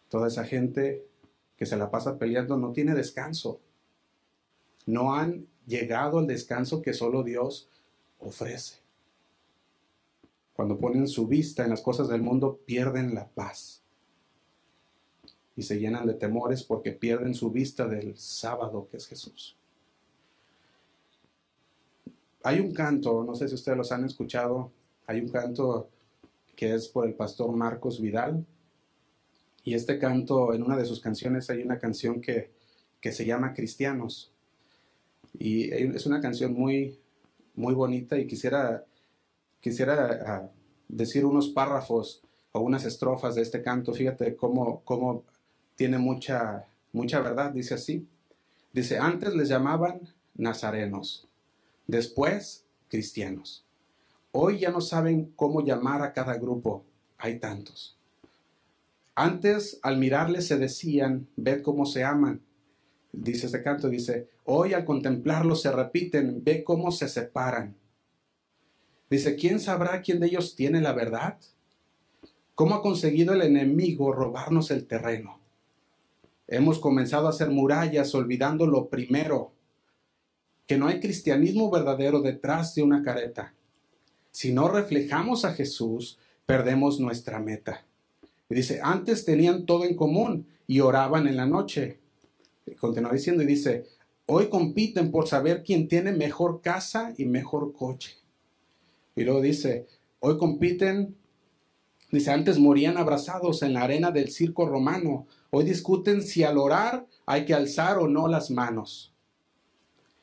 Speaker 1: Toda esa gente que se la pasa peleando no tiene descanso. No han llegado al descanso que solo Dios ofrece. Cuando ponen su vista en las cosas del mundo, pierden la paz. Y se llenan de temores porque pierden su vista del sábado que es Jesús. Hay un canto, no sé si ustedes los han escuchado, hay un canto que es por el pastor Marcos Vidal. Y este canto, en una de sus canciones, hay una canción que, que se llama Cristianos. Y es una canción muy, muy bonita y quisiera, quisiera ah, decir unos párrafos o unas estrofas de este canto. Fíjate cómo, cómo tiene mucha, mucha verdad. Dice así. Dice, antes les llamaban nazarenos, después cristianos. Hoy ya no saben cómo llamar a cada grupo. Hay tantos. Antes, al mirarles, se decían, ved cómo se aman. Dice este canto, dice, hoy al contemplarlos se repiten, ve cómo se separan. Dice, ¿quién sabrá quién de ellos tiene la verdad? ¿Cómo ha conseguido el enemigo robarnos el terreno? Hemos comenzado a hacer murallas olvidando lo primero, que no hay cristianismo verdadero detrás de una careta. Si no reflejamos a Jesús, perdemos nuestra meta. Y dice, antes tenían todo en común y oraban en la noche. Continúa diciendo y dice, hoy compiten por saber quién tiene mejor casa y mejor coche. Y luego dice, hoy compiten, dice, antes morían abrazados en la arena del circo romano. Hoy discuten si al orar hay que alzar o no las manos.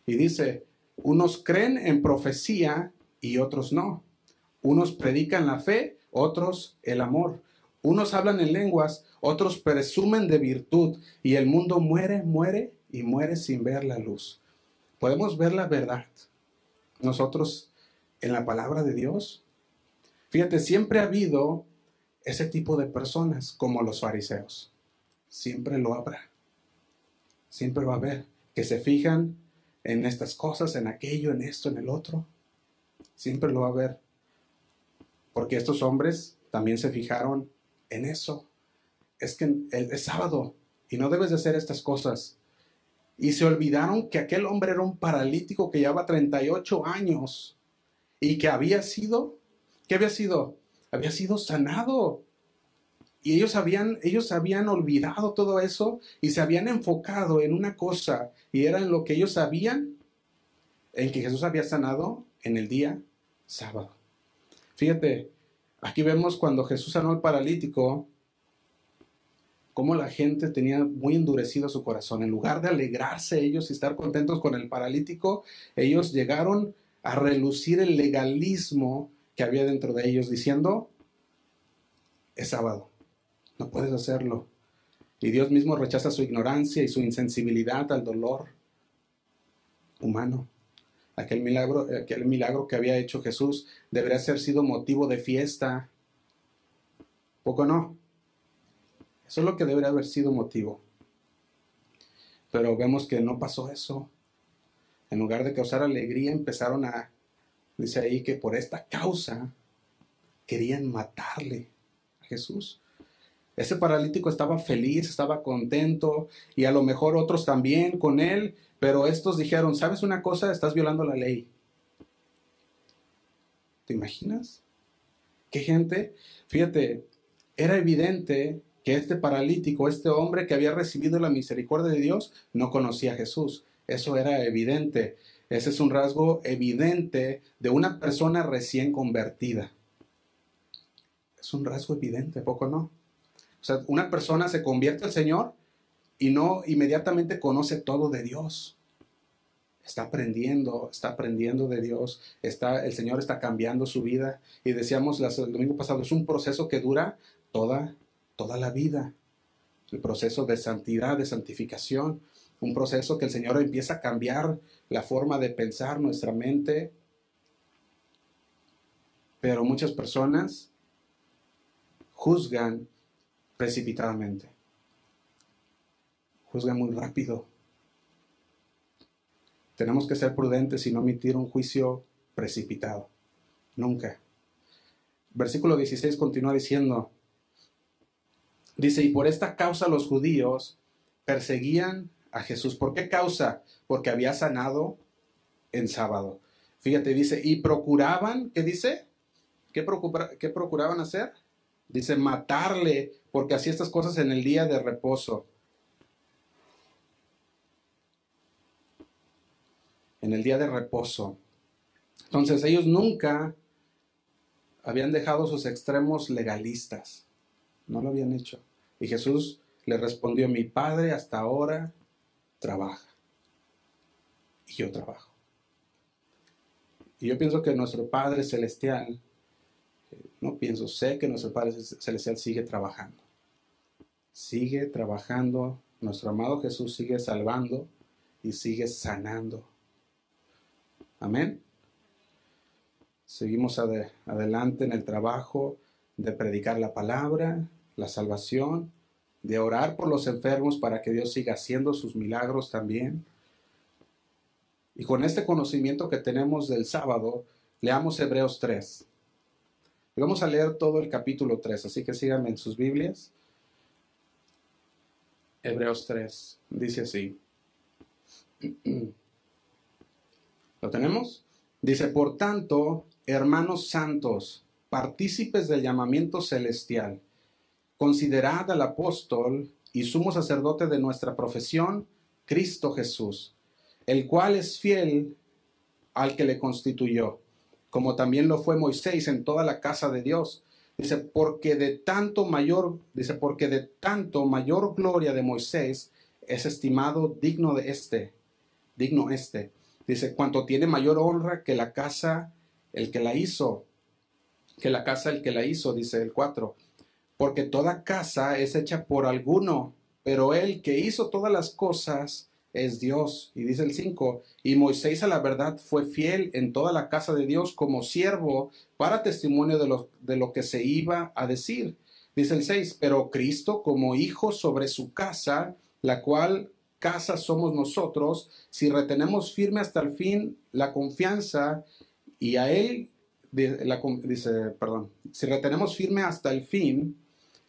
Speaker 1: Y dice, unos creen en profecía y otros no. Unos predican la fe, otros el amor. Unos hablan en lenguas, otros presumen de virtud y el mundo muere, muere y muere sin ver la luz. Podemos ver la verdad. Nosotros en la palabra de Dios. Fíjate, siempre ha habido ese tipo de personas como los fariseos. Siempre lo habrá. Siempre va a haber que se fijan en estas cosas, en aquello, en esto, en el otro. Siempre lo va a ver. Porque estos hombres también se fijaron en eso. Es que es sábado y no debes de hacer estas cosas. Y se olvidaron que aquel hombre era un paralítico que llevaba 38 años y que había sido, ¿qué había sido? Había sido sanado. Y ellos habían, ellos habían olvidado todo eso y se habían enfocado en una cosa y era en lo que ellos sabían, en que Jesús había sanado en el día sábado. Fíjate, aquí vemos cuando Jesús sanó al paralítico, cómo la gente tenía muy endurecido su corazón. En lugar de alegrarse ellos y estar contentos con el paralítico, ellos llegaron a relucir el legalismo que había dentro de ellos, diciendo, es sábado, no puedes hacerlo. Y Dios mismo rechaza su ignorancia y su insensibilidad al dolor humano. Aquel milagro, aquel milagro que había hecho Jesús debería ser sido motivo de fiesta. Poco no. Eso es lo que debería haber sido motivo. Pero vemos que no pasó eso. En lugar de causar alegría, empezaron a, dice ahí que por esta causa querían matarle a Jesús. Ese paralítico estaba feliz, estaba contento y a lo mejor otros también con él, pero estos dijeron, ¿sabes una cosa? Estás violando la ley. ¿Te imaginas? ¿Qué gente? Fíjate, era evidente que este paralítico, este hombre que había recibido la misericordia de Dios, no conocía a Jesús. Eso era evidente. Ese es un rasgo evidente de una persona recién convertida. Es un rasgo evidente, poco no. O sea, una persona se convierte al Señor y no inmediatamente conoce todo de Dios. Está aprendiendo, está aprendiendo de Dios, está, el Señor está cambiando su vida. Y decíamos el domingo pasado, es un proceso que dura toda, toda la vida. El proceso de santidad, de santificación, un proceso que el Señor empieza a cambiar la forma de pensar nuestra mente. Pero muchas personas juzgan precipitadamente. Juzgan muy rápido. Tenemos que ser prudentes y no emitir un juicio precipitado. Nunca. Versículo 16 continúa diciendo, dice, y por esta causa los judíos perseguían a Jesús. ¿Por qué causa? Porque había sanado en sábado. Fíjate, dice, y procuraban, ¿qué dice? ¿Qué, ¿Qué procuraban hacer? Dice, matarle, porque hacía estas cosas en el día de reposo. En el día de reposo. Entonces ellos nunca habían dejado sus extremos legalistas. No lo habían hecho. Y Jesús le respondió, mi Padre hasta ahora trabaja. Y yo trabajo. Y yo pienso que nuestro Padre Celestial no pienso, sé que nuestro Padre Celestial sigue trabajando. Sigue trabajando. Nuestro amado Jesús sigue salvando y sigue sanando. Amén. Seguimos adelante en el trabajo de predicar la palabra, la salvación, de orar por los enfermos para que Dios siga haciendo sus milagros también. Y con este conocimiento que tenemos del sábado, leamos Hebreos 3. Vamos a leer todo el capítulo 3, así que síganme en sus Biblias. Hebreos 3, dice así. (clears throat) ¿Lo tenemos? Dice, por tanto, hermanos santos, partícipes del llamamiento celestial, considerad al apóstol y sumo sacerdote de nuestra profesión, Cristo Jesús, el cual es fiel al que le constituyó como también lo fue Moisés en toda la casa de Dios. Dice, porque de tanto mayor, dice, porque de tanto mayor gloria de Moisés es estimado digno de este, digno este. Dice, cuanto tiene mayor honra que la casa, el que la hizo, que la casa el que la hizo, dice el 4. Porque toda casa es hecha por alguno, pero el que hizo todas las cosas es Dios. Y dice el 5, y Moisés a la verdad fue fiel en toda la casa de Dios como siervo para testimonio de lo, de lo que se iba a decir. Dice el 6, pero Cristo como hijo sobre su casa, la cual casa somos nosotros, si retenemos firme hasta el fin la confianza y a Él, dice, perdón, si retenemos firme hasta el fin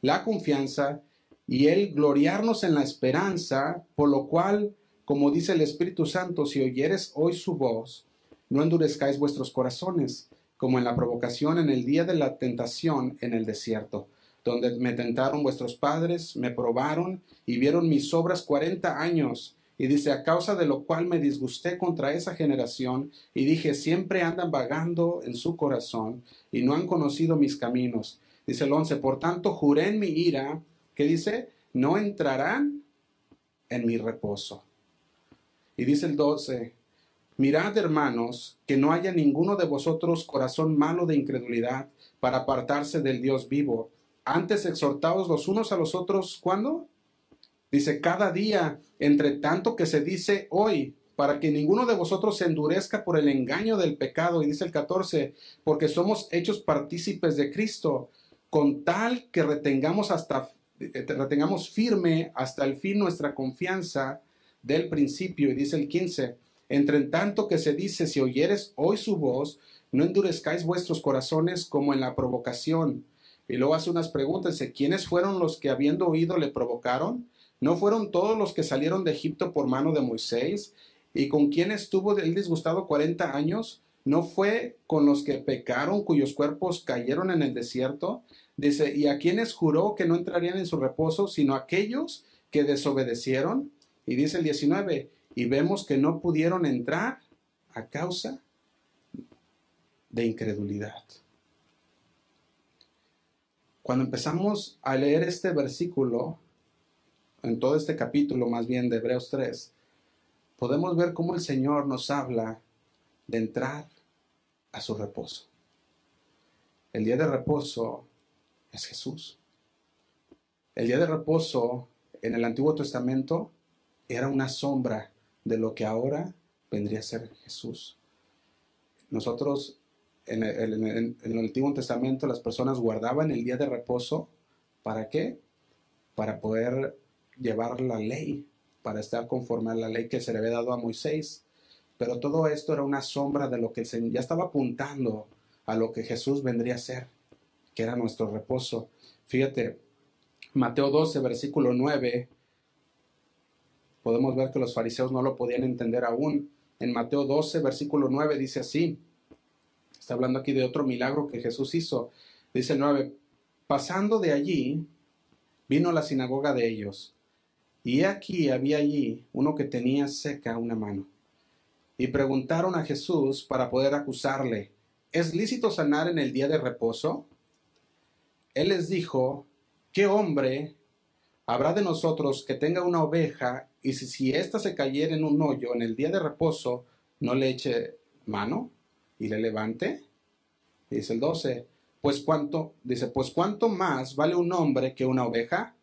Speaker 1: la confianza y Él gloriarnos en la esperanza, por lo cual como dice el Espíritu Santo, si oyeres hoy su voz, no endurezcáis vuestros corazones, como en la provocación en el día de la tentación en el desierto, donde me tentaron vuestros padres, me probaron y vieron mis obras cuarenta años. Y dice, a causa de lo cual me disgusté contra esa generación, y dije, siempre andan vagando en su corazón, y no han conocido mis caminos. Dice el once, por tanto juré en mi ira, que dice, no entrarán en mi reposo. Y dice el 12, mirad hermanos, que no haya ninguno de vosotros corazón malo de incredulidad para apartarse del Dios vivo. Antes exhortaos los unos a los otros, ¿cuándo? Dice, cada día, entre tanto que se dice hoy, para que ninguno de vosotros se endurezca por el engaño del pecado. Y dice el 14, porque somos hechos partícipes de Cristo, con tal que retengamos hasta eh, retengamos firme hasta el fin nuestra confianza del principio. Y dice el 15, entre tanto que se dice, si oyeres hoy su voz, no endurezcáis vuestros corazones como en la provocación. Y luego hace unas preguntas, ¿quiénes fueron los que habiendo oído le provocaron? ¿No fueron todos los que salieron de Egipto por mano de Moisés? ¿Y con quién estuvo el disgustado cuarenta años? ¿no fue con los que pecaron cuyos cuerpos cayeron en el desierto? Dice, ¿y a quienes juró que no entrarían en su reposo, sino aquellos que desobedecieron? Y dice el 19, y vemos que no pudieron entrar a causa de incredulidad. Cuando empezamos a leer este versículo, en todo este capítulo más bien de Hebreos 3, podemos ver cómo el Señor nos habla de entrar a su reposo. El día de reposo es Jesús. El día de reposo en el Antiguo Testamento era una sombra de lo que ahora vendría a ser Jesús. Nosotros en el, Antiguo Testamento las personas guardaban el día de reposo. ¿Para qué? Para poder llevar la ley, para estar conforme a la ley que se le había dado a Moisés. Pero todo esto era una sombra de lo que ya estaba apuntando a lo que Jesús vendría a ser, que era nuestro reposo. Fíjate, Mateo 12, versículo 9, podemos ver que los fariseos no lo podían entender aún. En Mateo 12, versículo 9 dice así, está hablando aquí de otro milagro que Jesús hizo. Dice el 9, pasando de allí, vino a la sinagoga de ellos, y aquí había allí uno que tenía seca una mano. Y preguntaron a Jesús para poder acusarle, ¿es lícito sanar en el día de reposo? Él les dijo, ¿qué hombre habrá de nosotros que tenga una oveja y si, si ésta se cayera en un hoyo en el día de reposo, no le eche mano y le levante? dice el 12, pues cuánto, dice, pues cuánto más vale un hombre que una oveja?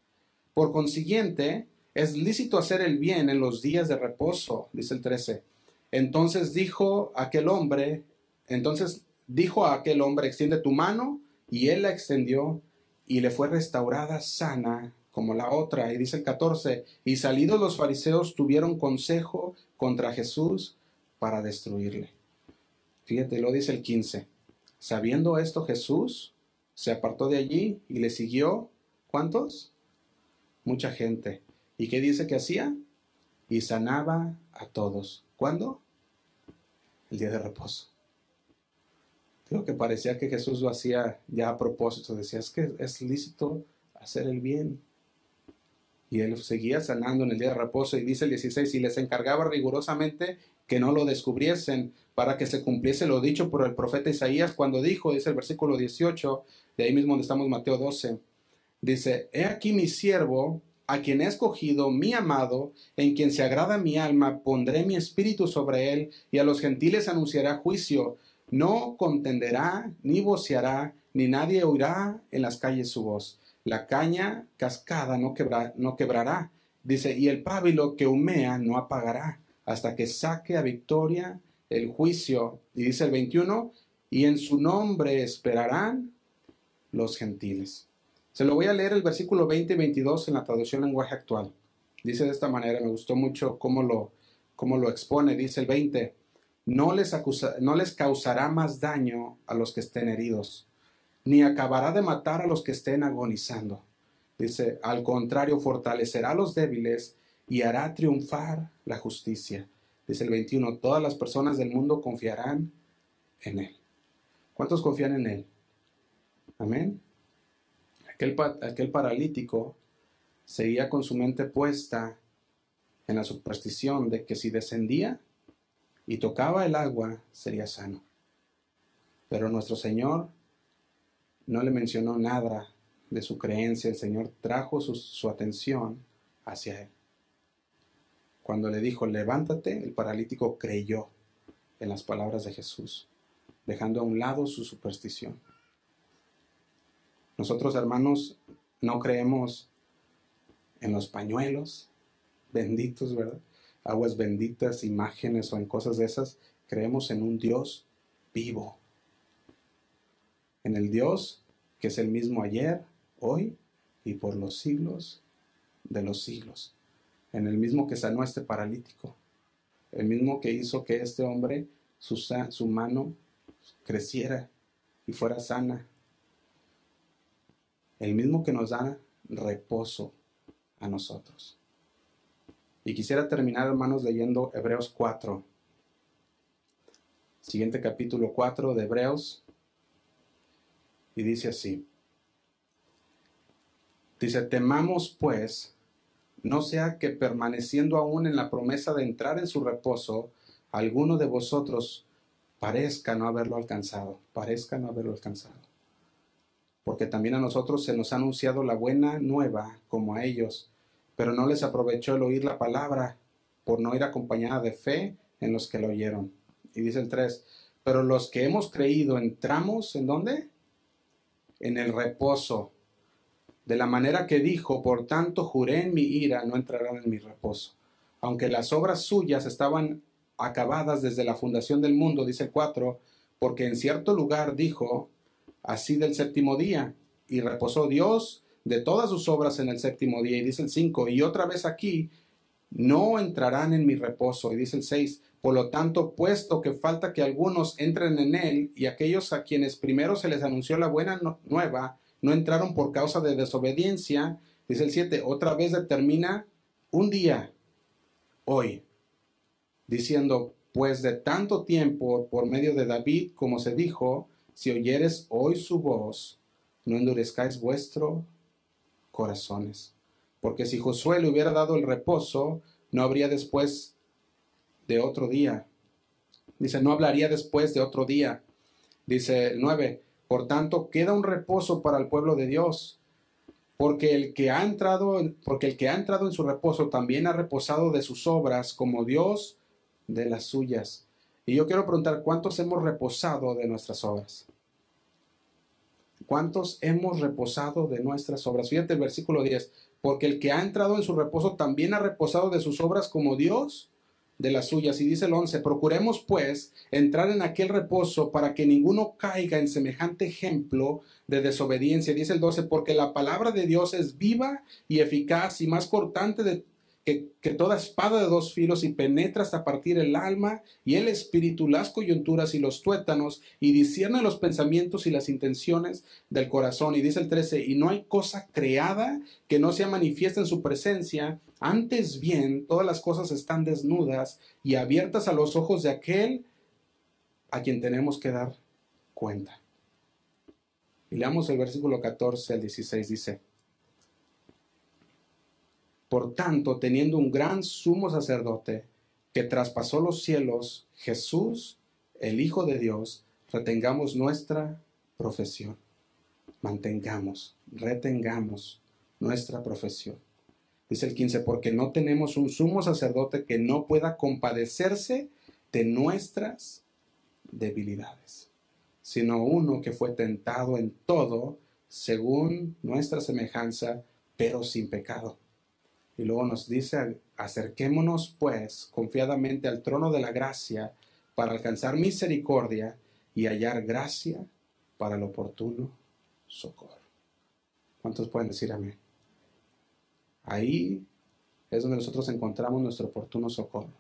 Speaker 1: Por consiguiente, es lícito hacer el bien en los días de reposo, dice el 13. Entonces dijo aquel hombre, entonces dijo a aquel hombre, extiende tu mano, y él la extendió, y le fue restaurada sana como la otra. Y dice el 14, y salidos los fariseos tuvieron consejo contra Jesús para destruirle. Fíjate, lo dice el 15. Sabiendo esto Jesús se apartó de allí y le siguió, ¿cuántos? Mucha gente. ¿Y qué dice que hacía? Y sanaba a todos. ¿Cuándo? El día de reposo. Creo que parecía que Jesús lo hacía ya a propósito. Decía, es que es lícito hacer el bien. Y él seguía sanando en el día de reposo. Y dice el 16, y les encargaba rigurosamente que no lo descubriesen para que se cumpliese lo dicho por el profeta Isaías cuando dijo, dice el versículo 18, de ahí mismo donde estamos Mateo 12, dice, he aquí mi siervo a quien he escogido, mi amado, en quien se agrada mi alma, pondré mi espíritu sobre él, y a los gentiles anunciará juicio. No contenderá, ni voceará, ni nadie oirá en las calles su voz. La caña cascada no, no quebrará, dice, y el pábilo que humea no apagará, hasta que saque a victoria el juicio. Y dice el 21, y en su nombre esperarán los gentiles. Se lo voy a leer el versículo 20 y 22 en la traducción lenguaje actual. Dice de esta manera, me gustó mucho cómo lo, cómo lo expone. Dice el 20, no les, no les causará más daño a los que estén heridos, ni acabará de matar a los que estén agonizando. Dice, al contrario, fortalecerá a los débiles y hará triunfar la justicia. Dice el 21, todas las personas del mundo confiarán en Él. ¿Cuántos confían en Él? Amén. Aquel, paralítico seguía con su mente puesta en la superstición de que si descendía y tocaba el agua sería sano. Pero nuestro Señor no le mencionó nada de su creencia, el Señor trajo su, su, atención hacia él. Cuando le dijo, levántate, el paralítico creyó en las palabras de Jesús, dejando a un lado su superstición. Nosotros, hermanos, no creemos en los pañuelos benditos, ¿verdad? Aguas benditas, imágenes o en cosas de esas. Creemos en un Dios vivo. En el Dios que es el mismo ayer, hoy y por los siglos de los siglos. En el mismo que sanó a este paralítico. El mismo que hizo que este hombre, su, su mano creciera y fuera sana el mismo que nos da reposo a nosotros. Y quisiera terminar, hermanos, leyendo Hebreos 4. Siguiente capítulo 4 de Hebreos. Y dice así. Dice, temamos pues, no sea que permaneciendo aún en la promesa de entrar en su reposo, alguno de vosotros parezca no haberlo alcanzado, parezca no haberlo alcanzado. Porque también a nosotros se nos ha anunciado la buena nueva como a ellos, pero no les aprovechó el oír la palabra por no ir acompañada de fe en los que lo oyeron. Y dice el 3, pero los que hemos creído entramos en dónde? En el reposo. De la manera que dijo, por tanto juré en mi ira, no entrarán en mi reposo. Aunque las obras suyas estaban acabadas desde la fundación del mundo, dice el 4, porque en cierto lugar dijo, así del séptimo día, y reposó Dios de todas sus obras en el séptimo día. Y dice el 5, y otra vez aquí, no entrarán en mi reposo. Y dice el 6, por lo tanto, puesto que falta que algunos entren en él, y aquellos a quienes primero se les anunció la buena nueva, no entraron por causa de desobediencia, dice el 7, otra vez determina un día, hoy, diciendo, pues de tanto tiempo por medio de David, como se dijo, si oyeres hoy su voz, no endurezcáis vuestro corazones. Porque si Josué le hubiera dado el reposo, no habría después de otro día. Dice, no hablaría después de otro día. Dice el 9, por tanto, queda un reposo para el pueblo de Dios, porque el que ha entrado, porque el que ha entrado en su reposo también ha reposado de sus obras, como Dios de las suyas. Y yo quiero preguntar, ¿cuántos hemos reposado de nuestras obras? ¿Cuántos hemos reposado de nuestras obras? Fíjate el versículo 10, porque el que ha entrado en su reposo también ha reposado de sus obras como Dios de las suyas. Y dice el 11, procuremos pues entrar en aquel reposo para que ninguno caiga en semejante ejemplo de desobediencia. Dice el 12, porque la palabra de Dios es viva y eficaz y más cortante de que, toda espada de dos filos y penetra hasta partir el alma y el espíritu, las coyunturas y los tuétanos, y discierne los pensamientos y las intenciones del corazón. Y dice el 13, y no hay cosa creada que no sea manifiesta en su presencia, antes bien todas las cosas están desnudas y abiertas a los ojos de aquel a quien tenemos que dar cuenta. Y leamos el versículo 14 al 16, dice, por tanto, teniendo un gran sumo sacerdote que traspasó los cielos, Jesús, el Hijo de Dios, retengamos nuestra profesión. Mantengamos, retengamos nuestra profesión. Dice el 15, porque no tenemos un sumo sacerdote que no pueda compadecerse de nuestras debilidades, sino uno que fue tentado en todo según nuestra semejanza, pero sin pecado. Y luego nos dice, acerquémonos pues confiadamente al trono de la gracia para alcanzar misericordia y hallar gracia para el oportuno socorro. ¿Cuántos pueden decir amén? Ahí es donde nosotros encontramos nuestro oportuno socorro.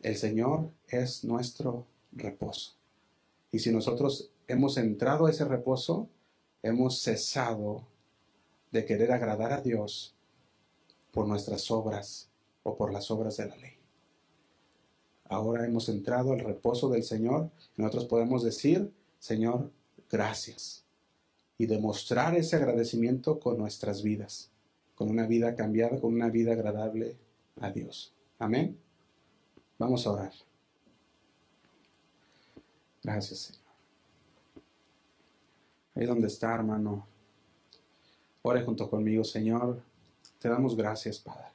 Speaker 1: El Señor es nuestro reposo. Y si nosotros hemos entrado a ese reposo, hemos cesado de querer agradar a Dios por nuestras obras o por las obras de la ley. Ahora hemos entrado al reposo del Señor nosotros podemos decir, Señor, gracias. Y demostrar ese agradecimiento con nuestras vidas, con una vida cambiada, con una vida agradable a Dios. Amén. Vamos a orar. Gracias, Señor. Ahí donde está, hermano. Ore junto conmigo, Señor. Te damos gracias, Padre.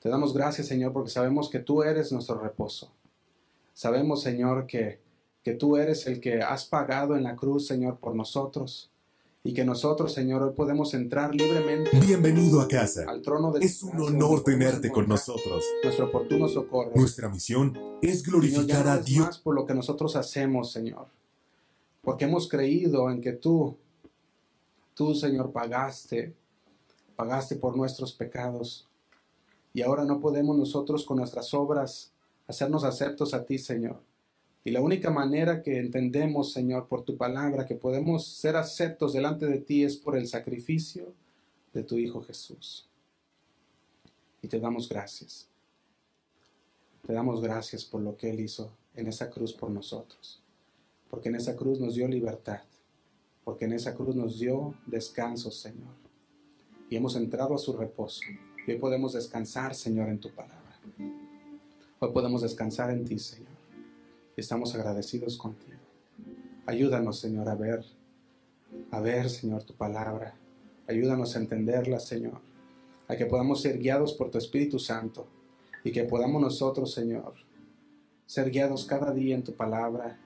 Speaker 1: Te damos gracias, Señor, porque sabemos que tú eres nuestro reposo. Sabemos, Señor, que, que tú eres el que has pagado en la cruz, Señor, por nosotros. Y que nosotros, Señor, hoy podemos entrar libremente.
Speaker 2: Bienvenido a casa.
Speaker 1: Al trono de
Speaker 2: Es un honor tenerte con nosotros.
Speaker 1: Nuestro oportuno socorro.
Speaker 2: Nuestra misión es glorificar a Dios.
Speaker 1: Más por lo que nosotros hacemos, Señor. Porque hemos creído en que tú, tú, Señor, pagaste pagaste por nuestros pecados. Y ahora no podemos nosotros con nuestras obras hacernos aceptos a ti, Señor. Y la única manera que entendemos, Señor, por tu palabra, que podemos ser aceptos delante de ti es por el sacrificio de tu Hijo Jesús. Y te damos gracias. Te damos gracias por lo que Él hizo en esa cruz por nosotros, porque en esa cruz nos dio libertad, porque en esa cruz nos dio descanso, Señor. Y hemos entrado a su reposo. Y hoy podemos descansar, Señor, en tu palabra. Hoy podemos descansar en ti, Señor. Y estamos agradecidos contigo. Ayúdanos, Señor, a ver, a ver, Señor, tu palabra. Ayúdanos a entenderla, Señor. A que podamos ser guiados por tu Espíritu Santo. Y que podamos nosotros, Señor, ser guiados cada día en tu palabra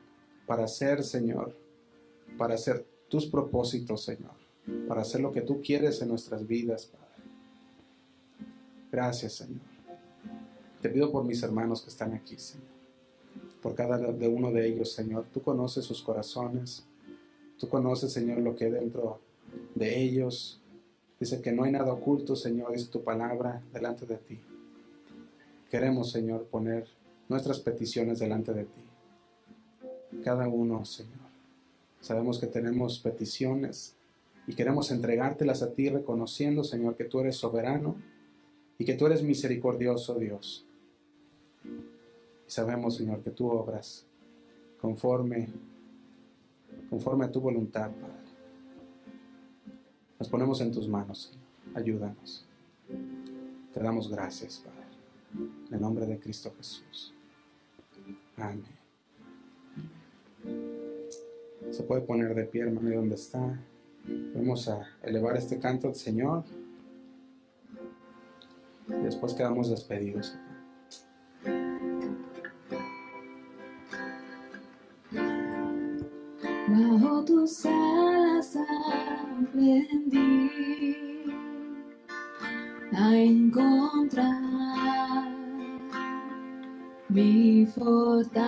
Speaker 1: para hacer, Señor, para hacer tus propósitos, Señor, para hacer lo que tú quieres en nuestras vidas, Padre. Gracias, Señor. Te pido por mis hermanos que están aquí, Señor. Por cada de uno de ellos, Señor. Tú conoces sus corazones. Tú conoces, Señor, lo que hay dentro de ellos. Dice que no hay nada oculto, Señor, es tu palabra delante de ti. Queremos, Señor, poner nuestras peticiones delante de ti. Cada uno, Señor. Sabemos que tenemos peticiones y queremos entregártelas a ti reconociendo, Señor, que tú eres soberano y que tú eres misericordioso, Dios. Y sabemos, Señor, que tú obras conforme conforme a tu voluntad, Padre. Nos ponemos en tus manos, Señor. Ayúdanos. Te damos gracias, Padre. En el nombre de Cristo Jesús. Amén. Se puede poner de pie, hermano, donde está. Vamos a elevar este canto al Señor. Y después quedamos despedidos.
Speaker 3: Bajo tus alas aprendí a encontrar mi fortaleza.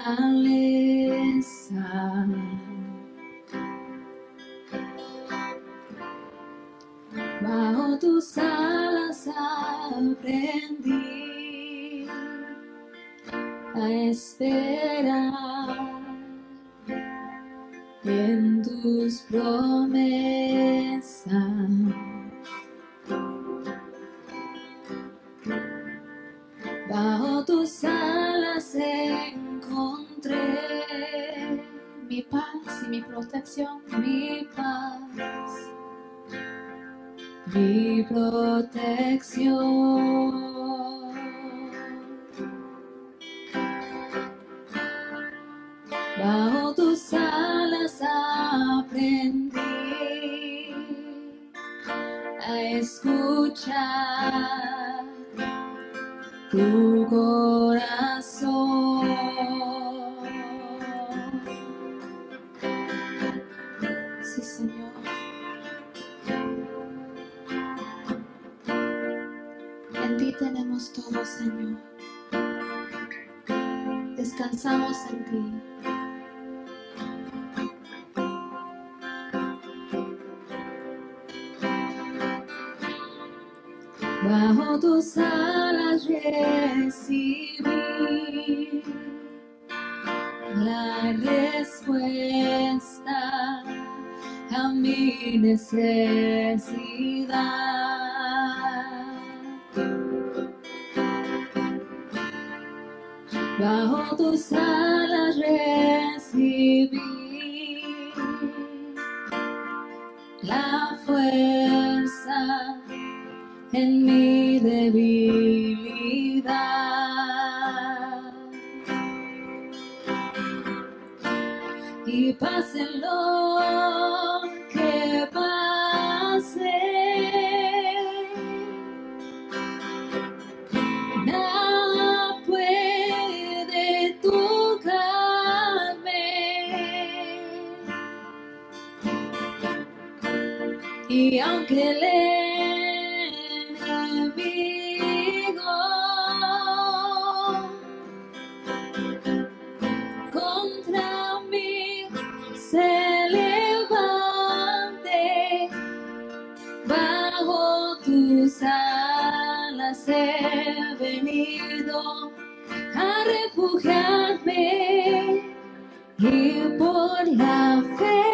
Speaker 3: Tus alas aprendí a esperar en tus promesas. Bajo tus alas encontré mi paz y mi protección, mi paz, mi protección. Bajo tus alas aprendí a escuchar tu corazón. Tenemos todo, Señor. Descansamos en ti. Bajo tus alas recibí la respuesta a mi necesidad. Tus alas la fuerza en mi debilidad. Y pase Y aunque el enemigo contra mí se levante, bajo tus alas he venido a refugiarme y por la fe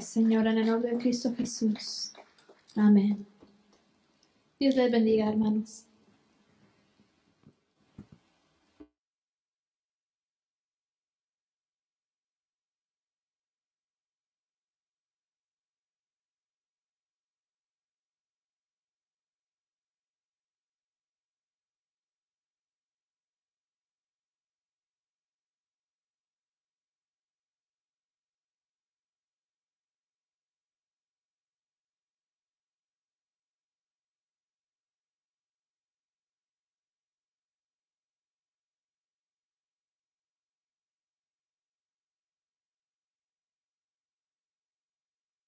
Speaker 4: Señor, en el nombre de Cristo Jesús. Amén. Dios les bendiga, hermanos.